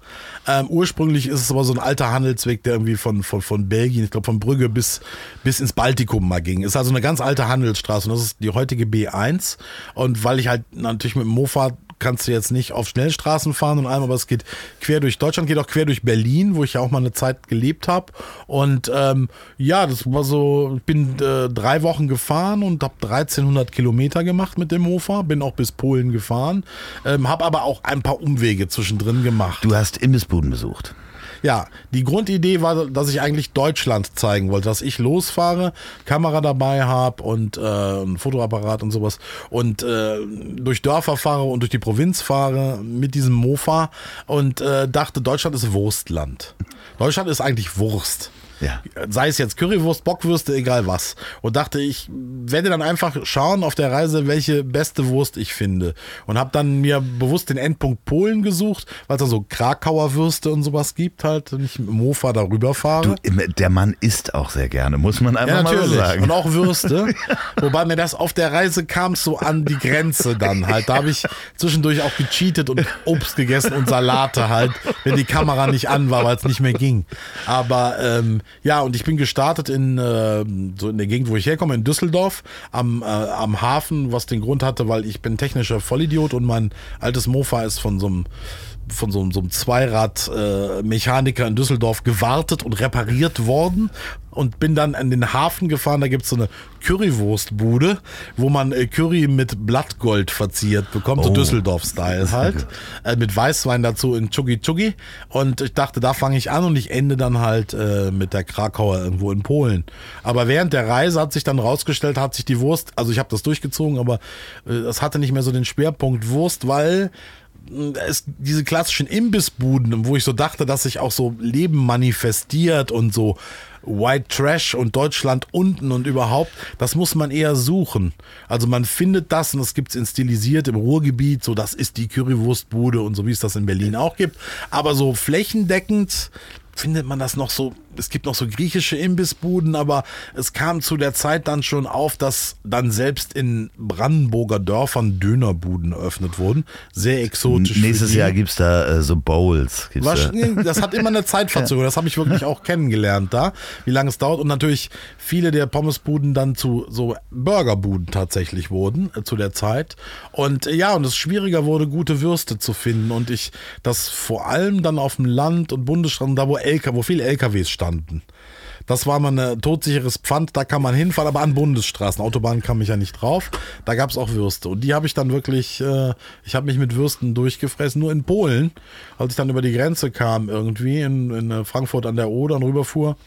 Ähm, ursprünglich ist es aber so ein alter Handelsweg, der irgendwie von, von, von Belgien, ich glaube von Brügge bis, bis ins Baltikum mal ging. Ist also eine ganz alte Handelsstraße und das ist die heutige B1. Und weil ich halt natürlich mit dem Mofa kannst du jetzt nicht auf Schnellstraßen fahren und allem, aber es geht quer durch Deutschland, geht auch quer durch Berlin, wo ich ja auch mal eine Zeit gelebt habe. Und ähm, ja, das war so, ich bin äh, drei Wochen gefahren und habe 1300 Kilometer gemacht mit dem Mofa, bin auch bis Polen gefahren, ähm, habe aber auch ein paar Umwege zwischendrin gemacht. Du hast Imbissbuden besucht. Ja, die Grundidee war, dass ich eigentlich Deutschland zeigen wollte, dass ich losfahre, Kamera dabei habe und äh, ein Fotoapparat und sowas und äh, durch Dörfer fahre und durch die Provinz fahre mit diesem Mofa und äh, dachte, Deutschland ist Wurstland. Deutschland ist eigentlich Wurst. Ja. Sei es jetzt Currywurst, Bockwürste, egal was. Und dachte, ich werde dann einfach schauen auf der Reise, welche beste Wurst ich finde. Und habe dann mir bewusst den Endpunkt Polen gesucht, weil es da so Krakauer Würste und sowas gibt halt, wenn ich mit dem Mofa darüber fahre. Du, der Mann isst auch sehr gerne, muss man einfach Ja, mal so natürlich. sagen. Und auch Würste. Wobei mir das auf der Reise kam so an die Grenze dann halt. Da habe ich zwischendurch auch gecheatet und Obst gegessen und Salate halt, wenn die Kamera nicht an war, weil es nicht mehr ging. Aber ähm, ja, und ich bin gestartet in, äh, so in der Gegend, wo ich herkomme, in Düsseldorf, am, äh, am Hafen, was den Grund hatte, weil ich bin technischer Vollidiot und mein altes Mofa ist von so einem von so, einem- so einem Zweirad-Mechaniker in Düsseldorf gewartet und repariert worden und bin dann an den Hafen gefahren. Da gibt's so eine Currywurstbude, wo man äh, Curry mit Blattgold verziert bekommt, so Oh. Düsseldorf-Style halt. Äh, mit Weißwein dazu in Chuggi Chuggi. Und ich dachte, da fange ich an und ich ende dann halt äh, mit der Krakauer irgendwo in Polen. Aber während der Reise hat sich dann rausgestellt, hat sich die Wurst, also ich habe das durchgezogen, aber äh, es hatte nicht mehr so den Schwerpunkt Wurst, weil es diese klassischen Imbissbuden, wo ich so dachte, dass sich auch so Leben manifestiert und so White Trash und Deutschland unten und überhaupt, das muss man eher suchen. Also man findet das und das gibt's in stilisiert im Ruhrgebiet, so das ist die Currywurstbude und so wie es das in Berlin auch gibt. Aber so flächendeckend findet man das noch so, es gibt noch so griechische Imbissbuden, aber es kam zu der Zeit dann schon auf, dass dann selbst in Brandenburger Dörfern Dönerbuden eröffnet wurden. Sehr exotisch. Nächstes. Jahr gibt's da äh, so Bowls. Was, da. das hat immer eine Zeitverzögerung. Das habe ich wirklich auch kennengelernt da, wie lange es dauert. Und natürlich viele der Pommesbuden dann zu so Burgerbuden tatsächlich wurden äh, zu der Zeit. Und äh, ja, und es schwieriger wurde, gute Würste zu finden. Und ich das vor allem dann auf dem Land und Bundesstraßen, da wo LK, wo viele LKWs standen. Das war mal ein todsicheres Pfand, da kann man hinfahren, aber an Bundesstraßen. Autobahnen kam ich ja nicht drauf. Da gab es auch Würste. Und die habe ich dann wirklich, äh, ich habe mich mit Würsten durchgefressen. Nur in Polen, als ich dann über die Grenze kam, irgendwie in, in äh, Frankfurt an der Oder und rüberfuhr,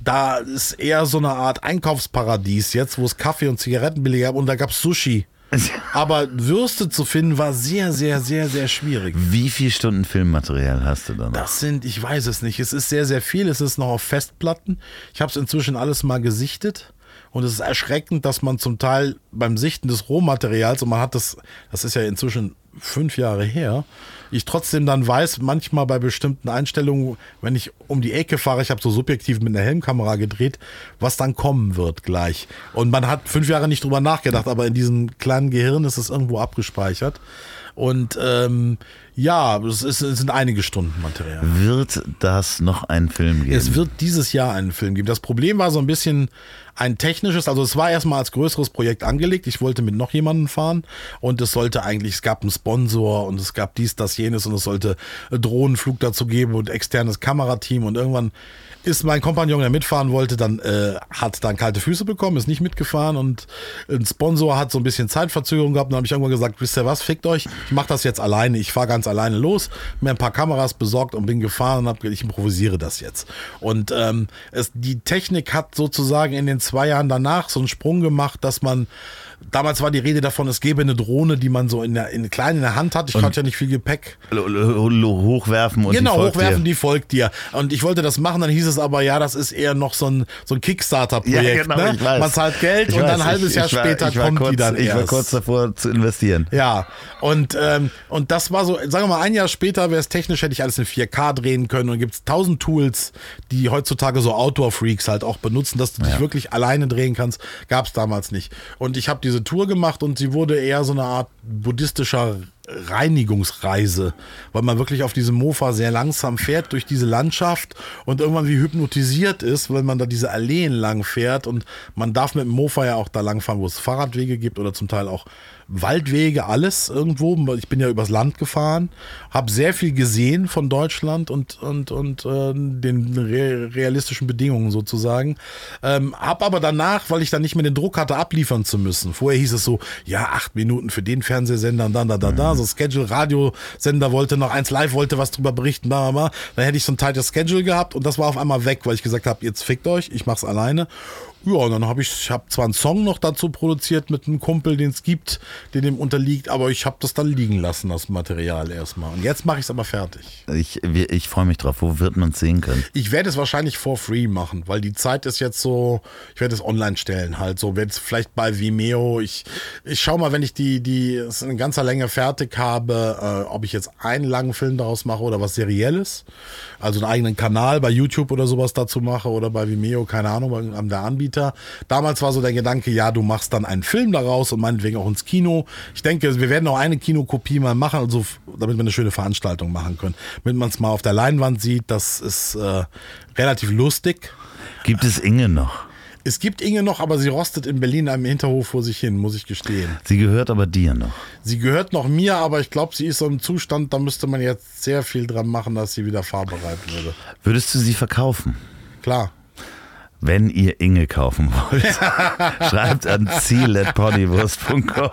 da ist eher so eine Art Einkaufsparadies jetzt, wo es Kaffee und Zigaretten billiger gab und da gab es Sushi. Aber Würste zu finden war sehr, sehr, sehr, sehr schwierig. Wie viel Stunden Filmmaterial hast du da noch? Das sind, ich weiß es nicht. Es ist sehr, sehr viel. Es ist noch auf Festplatten. Ich habe es inzwischen alles mal gesichtet. Und es ist erschreckend, dass man zum Teil beim Sichten des Rohmaterials, und man hat das, das ist ja inzwischen fünf Jahre her, ich trotzdem dann weiß, manchmal bei bestimmten Einstellungen, wenn ich um die Ecke fahre, ich habe so subjektiv mit einer Helmkamera gedreht, was dann kommen wird gleich. Und man hat fünf Jahre nicht drüber nachgedacht, aber in diesem kleinen Gehirn ist es irgendwo abgespeichert. Und ähm, ja, es, ist, es sind einige Stunden Material. Wird das noch einen Film geben? Es wird dieses Jahr einen Film geben. Das Problem war so ein bisschen ein technisches, also es war erstmal als größeres Projekt angelegt. Ich wollte mit noch jemandem fahren und es sollte eigentlich, es gab einen Sponsor und es gab dies, das, jenes und es sollte Drohnenflug dazu geben und externes Kamerateam und irgendwann ist mein Kompagnon, der mitfahren wollte, dann äh, hat dann kalte Füße bekommen, ist nicht mitgefahren und ein Sponsor hat so ein bisschen Zeitverzögerung gehabt. Und dann habe ich irgendwann gesagt, wisst ihr was, fickt euch, ich mache das jetzt alleine. Ich fahre ganz alleine los, mir ein paar Kameras besorgt und bin gefahren und habe ich improvisiere das jetzt. Und ähm, es, die Technik hat sozusagen in den zwei Jahren danach so einen Sprung gemacht, dass man Damals war die Rede davon, es gäbe eine Drohne, die man so in der, in klein in der Hand hat. Ich hatte ja nicht viel Gepäck. Hochwerfen und Genau, die folgt hochwerfen, dir. die folgt dir. Und ich wollte das machen, dann hieß es aber, ja, das ist eher noch so ein, so ein Kickstarter-Projekt. Ja, genau, ne? ich. Man zahlt Geld Ich und weiß, dann ein halbes ich- Jahr ich war- später ich kommt kurz, die dann Ich erst. war kurz davor zu investieren. Ja, und, ähm, und das war so, sagen wir mal, ein Jahr später wäre es technisch, hätte ich alles in 4K drehen können und gibt es tausend Tools, die heutzutage so Outdoor-Freaks halt auch benutzen, dass du dich wirklich alleine drehen kannst. Gab es damals nicht. Und ich habe diese Tour gemacht und sie wurde eher so eine Art buddhistischer Reinigungsreise, weil man wirklich auf diesem Mofa sehr langsam fährt durch diese Landschaft und irgendwann wie hypnotisiert ist, wenn man da diese Alleen lang fährt und man darf mit dem Mofa ja auch da lang fahren, wo es Fahrradwege gibt oder zum Teil auch Waldwege, alles irgendwo. Ich bin ja übers Land gefahren, habe sehr viel gesehen von Deutschland und, und, und äh, den re realistischen Bedingungen sozusagen. Ähm, hab aber danach, weil ich dann nicht mehr den Druck hatte, abliefern zu müssen. Vorher hieß es so, ja, acht Minuten für den Fernsehsender und dann, da, da, da. So Schedule, Radiosender wollte noch eins live, wollte was drüber berichten, bla, bla, bla. Dann hätte ich so ein tightes Schedule gehabt und das war auf einmal weg, weil ich gesagt habe, jetzt fickt euch, ich mach's alleine. Ja, und dann habe ich, ich habe zwar einen Song noch dazu produziert mit einem Kumpel, den es gibt, den dem unterliegt, aber ich habe das dann liegen lassen, das Material erstmal. Und jetzt mache ich es aber fertig. Ich, ich freue mich drauf. Wo wird man es sehen können? Ich werde es wahrscheinlich for free machen, weil die Zeit ist jetzt so, ich werde es online stellen halt so, werde es vielleicht bei Vimeo, ich, ich schau mal, wenn ich die, die es in ganzer Länge fertig habe, äh, ob ich jetzt einen langen Film daraus mache oder was Serielles, also einen eigenen Kanal bei YouTube oder sowas dazu mache oder bei Vimeo, keine Ahnung, an der Anbieter Anbieter. Damals war so der Gedanke, ja, du machst dann einen Film daraus und meinetwegen auch ins Kino. Ich denke, wir werden auch eine Kinokopie mal machen, also damit wir eine schöne Veranstaltung machen können. Damit man es mal auf der Leinwand sieht, das ist äh, relativ lustig. Gibt es Inge noch? Es gibt Inge noch, aber sie rostet in Berlin einem Hinterhof vor sich hin, muss ich gestehen. Sie gehört aber dir noch. Sie gehört noch mir, aber ich glaube, sie ist so im Zustand, da müsste man jetzt sehr viel dran machen, dass sie wieder fahrbereit würde. Würdest du sie verkaufen? Klar. Wenn ihr Inge kaufen wollt, schreibt an ziel.ponywurst.com.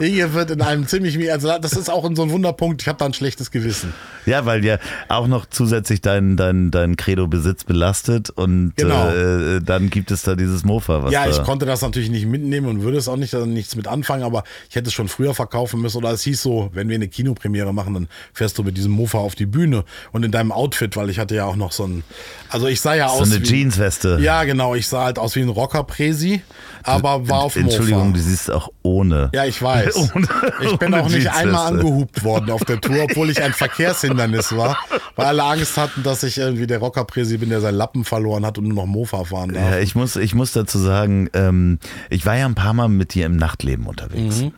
Inge wird in einem ziemlich, also das ist auch in so ein Wunderpunkt, ich habe da ein schlechtes Gewissen. Ja, weil ja auch noch zusätzlich dein, dein, dein Credo-Besitz belastet und genau. äh, dann gibt es da dieses Mofa. Was ja, ich konnte das natürlich nicht mitnehmen und würde es auch nicht, also nichts mit anfangen, aber ich hätte es schon früher verkaufen müssen oder es hieß so, wenn wir eine Kinopremiere machen, dann fährst du mit diesem Mofa auf die Bühne und in deinem Outfit, weil ich hatte ja auch noch so ein, also ich sah ja so aus So eine Jeansweste. Ja, genau. Ich sah halt aus wie ein Rocker-Präsi, aber war auf dem Entschuldigung, du siehst auch ohne. Ja, ich weiß. ohne, ich bin auch nicht einmal angehupt worden auf der Tour, obwohl ich ein Verkehrshindernis war, weil alle Angst hatten, dass ich irgendwie der Rocker-Präsi bin, der seinen Lappen verloren hat und nur noch Mofa fahren darf. Ja, ich muss, ich muss dazu sagen, ähm, ich war ja ein paar Mal mit dir im Nachtleben unterwegs. Mhm.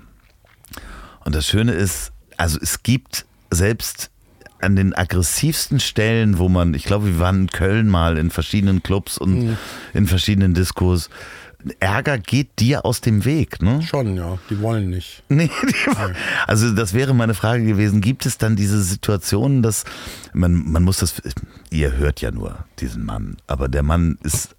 Und das Schöne ist, also es gibt selbst an den aggressivsten Stellen, wo man, ich glaube, wir waren in Köln mal in verschiedenen Clubs und mhm. in verschiedenen Diskos. Ärger geht dir aus dem Weg, ne? Schon, ja. Die wollen nicht. Nee, wollen. also das wäre meine Frage gewesen. Gibt es dann diese Situationen, dass man, man muss das, ihr hört ja nur diesen Mann, aber der Mann ist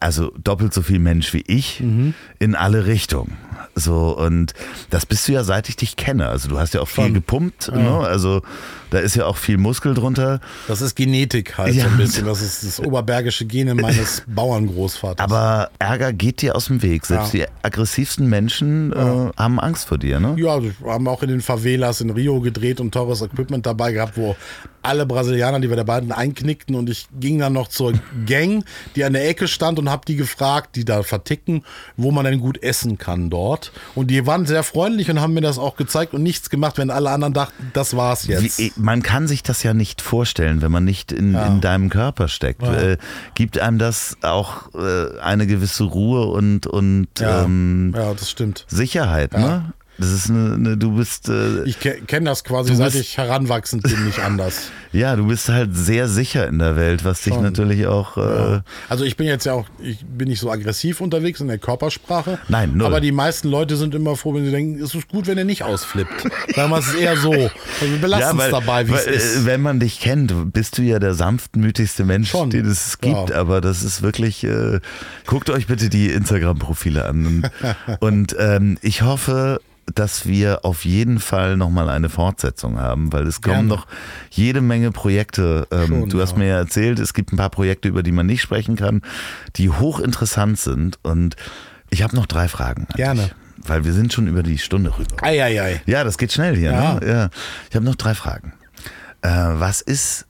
also doppelt so viel Mensch wie ich mhm. in alle Richtungen. So, und das bist du ja, seit ich dich kenne. Also du hast ja auch viel Schon. gepumpt, ja. ne? Also da ist ja auch viel Muskel drunter. Das ist Genetik halt ja. so ein bisschen. Das ist das oberbergische Gene meines Bauerngroßvaters. Aber Ärger geht dir aus dem Weg. Selbst ja. die aggressivsten Menschen äh, haben Angst vor dir, ne? Ja, wir haben auch in den Favelas in Rio gedreht und teures Equipment dabei gehabt, wo alle Brasilianer, die wir der beiden einknickten und ich ging dann noch zur Gang, die an der Ecke stand und habe die gefragt, die da verticken, wo man denn gut essen kann dort. Und die waren sehr freundlich und haben mir das auch gezeigt und nichts gemacht, wenn alle anderen dachten, das war's jetzt. Wie, man kann sich das ja nicht vorstellen, wenn man nicht in, ja. in deinem Körper steckt. Ja. Äh, gibt einem das auch äh, eine gewisse Ruhe und, und ja. Ähm, ja, das stimmt. Sicherheit, ne? Das ist eine, eine du bist. Äh, ich kenne das quasi, seit ich heranwachsend bin, nicht anders. ja, du bist halt sehr sicher in der Welt, was dich natürlich auch. Äh, ja. Also ich bin jetzt ja auch, ich bin nicht so aggressiv unterwegs in der Körpersprache. Nein, null. Aber die meisten Leute sind immer froh, wenn sie denken, es ist gut, wenn er nicht ausflippt. Sagen wir es eher so. Also wir belassen ja, es dabei, wie es ist. Äh, wenn man dich kennt, bist du ja der sanftmütigste Mensch, Schon. den es gibt. Ja. Aber das ist wirklich. Äh, guckt euch bitte die Instagram-Profile an. Und, und ähm, ich hoffe, dass wir auf jeden Fall nochmal eine Fortsetzung haben, weil es kommen noch jede Menge Projekte. Ähm, Schon, du hast ja. mir ja erzählt, es gibt ein paar Projekte, über die man nicht sprechen kann, die hochinteressant sind. Und ich habe noch drei Fragen. Gerne. Dich, weil wir sind schon über die Stunde rüber. Ei, ei, ei. Ja, das geht schnell hier. Ja. Ne? ja. Ich habe noch drei Fragen. Äh, was ist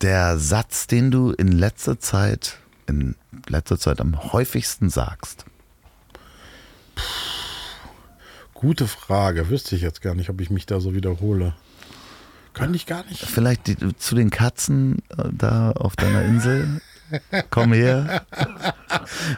der Satz, den du in letzter Zeit, in letzter Zeit am häufigsten sagst? Puh. Gute Frage. Wüsste ich jetzt gar nicht, ob ich mich da so wiederhole. Könnte ich gar nicht. Vielleicht die, zu den Katzen äh, da auf deiner Insel. Komm her.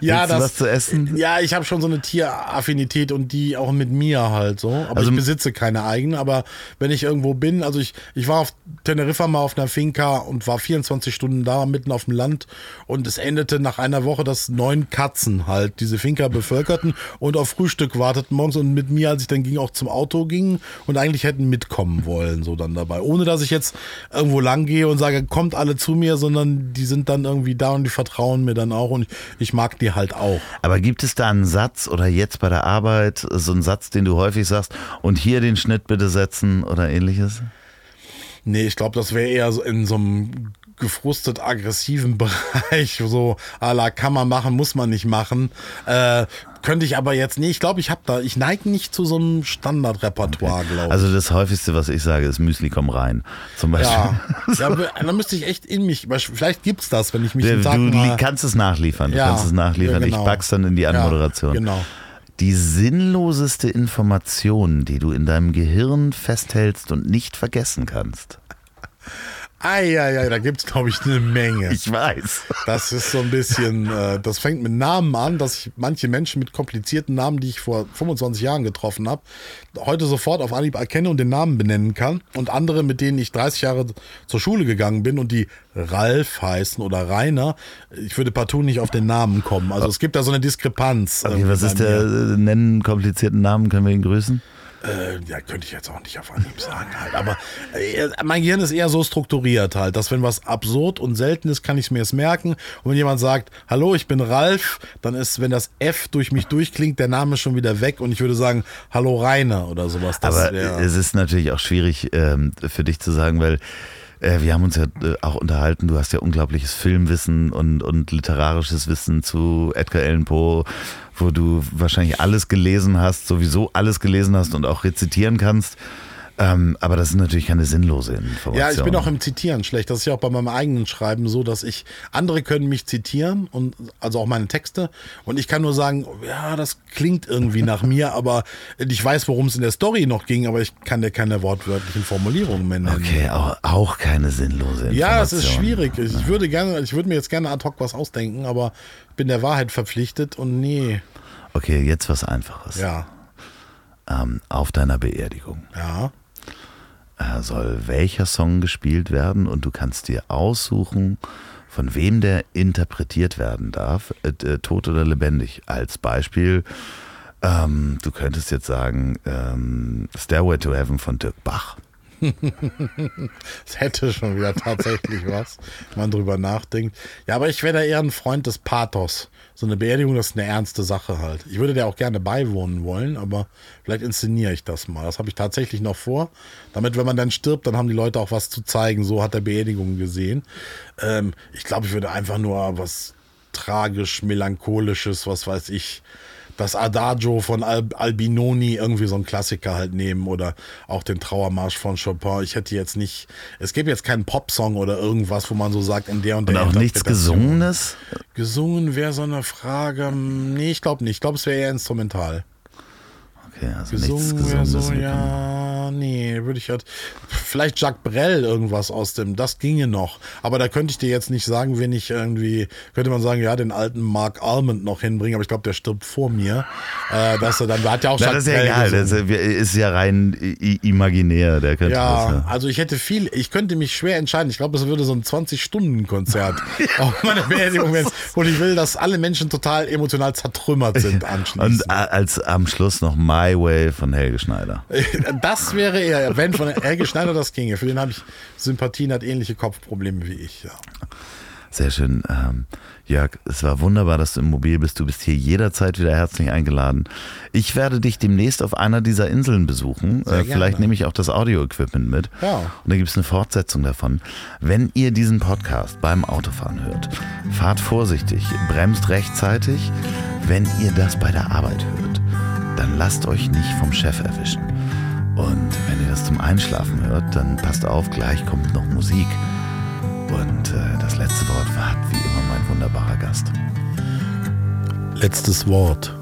ja, Willst du das, was zu essen? Ja, ich habe schon so eine Tieraffinität und die auch mit mir halt so. Aber Also- ich besitze keine eigenen. Aber wenn ich irgendwo bin, also ich, ich war auf Teneriffa mal auf einer Finca und war 24 Stunden da, mitten auf dem Land. Und es endete nach einer Woche, dass neun Katzen halt diese Finca bevölkerten und auf Frühstück warteten morgens und mit mir, als ich dann ging, auch zum Auto gingen und eigentlich hätten mitkommen wollen, so dann dabei. Ohne dass ich jetzt irgendwo lang gehe und sage, kommt alle zu mir, sondern die sind dann irgendwie da und die vertrauen mir dann auch und ich, ich mag die halt auch. Aber gibt es da einen Satz oder jetzt bei der Arbeit so einen Satz, den du häufig sagst und hier den Schnitt bitte setzen oder ähnliches? Nee, ich glaube, das wäre eher so in so einem gefrustet aggressiven Bereich, so à la kann man machen, muss man nicht machen. Äh, könnte ich aber jetzt nicht. Ich glaube, ich habe da, ich neige nicht zu so einem Standardrepertoire, glaube ich. Also das häufigste, was ich sage, ist Müsli komm rein. Zum Beispiel. ja, ja, dann müsste ich echt in mich, vielleicht gibt's das, wenn ich mich den Tag du mal, kannst es nachliefern. Du Ja, kannst es nachliefern. ja, genau. Ich pack's dann in die Anmoderation. Genau. Die sinnloseste Information, die du in deinem Gehirn festhältst und nicht vergessen kannst. Eieiei, da gibt's glaube ich eine Menge. Ich weiß. Das ist so ein bisschen, äh, das fängt mit Namen an, dass ich manche Menschen mit komplizierten Namen, die ich vor 25 Jahren getroffen habe, heute sofort auf Anhieb erkenne und den Namen benennen kann. Und andere, mit denen ich 30 Jahre zur Schule gegangen bin und die Ralf heißen oder Rainer, ich würde partout nicht auf den Namen kommen. Also es gibt da so eine Diskrepanz. Okay, irgendwie was ist der nennen komplizierten Namen? Können wir ihn grüßen? Äh, ja, könnte ich jetzt auch nicht auf Anhieb sagen halt. Aber äh, mein Gehirn ist eher so strukturiert halt, dass wenn was absurd und selten ist, kann ich es mir jetzt merken. Und wenn jemand sagt, hallo, ich bin Ralf, dann ist, wenn das F durch mich durchklingt, der Name schon wieder weg und ich würde sagen, hallo Rainer oder sowas. Das Aber wär- es ist natürlich auch schwierig ähm, für dich zu sagen, weil äh, wir haben uns ja äh, auch unterhalten, du hast ja unglaubliches Filmwissen und, und literarisches Wissen zu Edgar Allan Poe, wo du wahrscheinlich alles gelesen hast, sowieso alles gelesen hast und auch rezitieren kannst. Ähm, aber das ist natürlich keine sinnlose Information. Ja, ich bin auch im Zitieren schlecht. Das ist ja auch bei meinem eigenen Schreiben so, dass ich, andere können mich zitieren und also auch meine Texte und ich kann nur sagen, ja, das klingt irgendwie nach mir, aber ich weiß, worum es in der Story noch ging, aber ich kann dir keine wortwörtlichen Formulierungen mehr nennen. Okay, auch, auch keine sinnlose Information. Ja, es ist schwierig. Ich würde gerne, ich würde mir jetzt gerne ad hoc was ausdenken, aber bin der Wahrheit verpflichtet und nee. Okay, jetzt was Einfaches. Ja, Ähm, auf deiner Beerdigung ja. Äh, soll welcher Song gespielt werden und du kannst dir aussuchen, von wem der interpretiert werden darf, äh, äh, tot oder lebendig. Als Beispiel, ähm, du könntest jetzt sagen, ähm, Stairway to Heaven von Dirk Bach. Es hätte schon wieder tatsächlich was, wenn man drüber nachdenkt. Ja, aber ich wäre da eher ein Freund des Pathos. So eine Beerdigung, das ist eine ernste Sache halt. Ich würde der auch gerne beiwohnen wollen, aber vielleicht inszeniere ich das mal. Das habe ich tatsächlich noch vor. Damit, wenn man dann stirbt, dann haben die Leute auch was zu zeigen. So hat er Beerdigung gesehen. Ähm, ich glaube, ich würde einfach nur was tragisch, melancholisches, was weiß ich, das Adagio von Al Albinoni, irgendwie so ein Klassiker halt nehmen oder auch den Trauermarsch von Chopin. Ich hätte jetzt nicht, es gäbe jetzt keinen Popsong oder irgendwas, wo man so sagt, in der und Und der auch nichts. Gesungenes? Gesungen wäre so eine Frage. Nee, ich glaube nicht. Ich glaube, es wäre eher instrumental. Okay, also nichts Gesungen wäre Gesungenes. so, ja, nee, würde ich halt. Vielleicht Jacques Brel irgendwas aus dem, das ginge noch. Aber da könnte ich dir jetzt nicht sagen, wenn ich irgendwie, könnte man sagen, ja, den alten Mark Almond noch hinbringen, aber ich glaube, der stirbt vor mir. Äh, dass er dann, der hat ja auch Na, Jacques das ist ja egal, das gesungen. ist ja rein imaginär, der könnte Ja, das. also ich hätte viel, ich könnte mich schwer entscheiden. Ich glaube, es würde so ein 20-Stunden-Konzert auf meiner Beerdigung werden. Und ich will, dass alle Menschen total emotional zertrümmert sind anschließend. Und als am Schluss noch My Way von Helge Schneider. Das wäre eher, wenn von Helge Schneider das ginge. Für den habe ich Sympathien, hat ähnliche Kopfprobleme wie ich. Ja. Sehr schön. Ähm, Jörg, es war wunderbar, dass du im Mobil bist. Du bist hier jederzeit wieder herzlich eingeladen. Ich werde dich demnächst auf einer dieser Inseln besuchen. Äh, vielleicht nehme ich auch das Audio-Equipment mit. Ja. Und da gibt es eine Fortsetzung davon. Wenn ihr diesen Podcast beim Autofahren hört, fahrt vorsichtig, bremst rechtzeitig. Wenn ihr das bei der Arbeit hört, dann lasst euch nicht vom Chef erwischen. Und wenn ihr das zum Einschlafen hört, dann passt auf, gleich kommt noch Musik. Und äh, das letzte Wort hat wie immer mein wunderbarer Gast. Letztes Wort.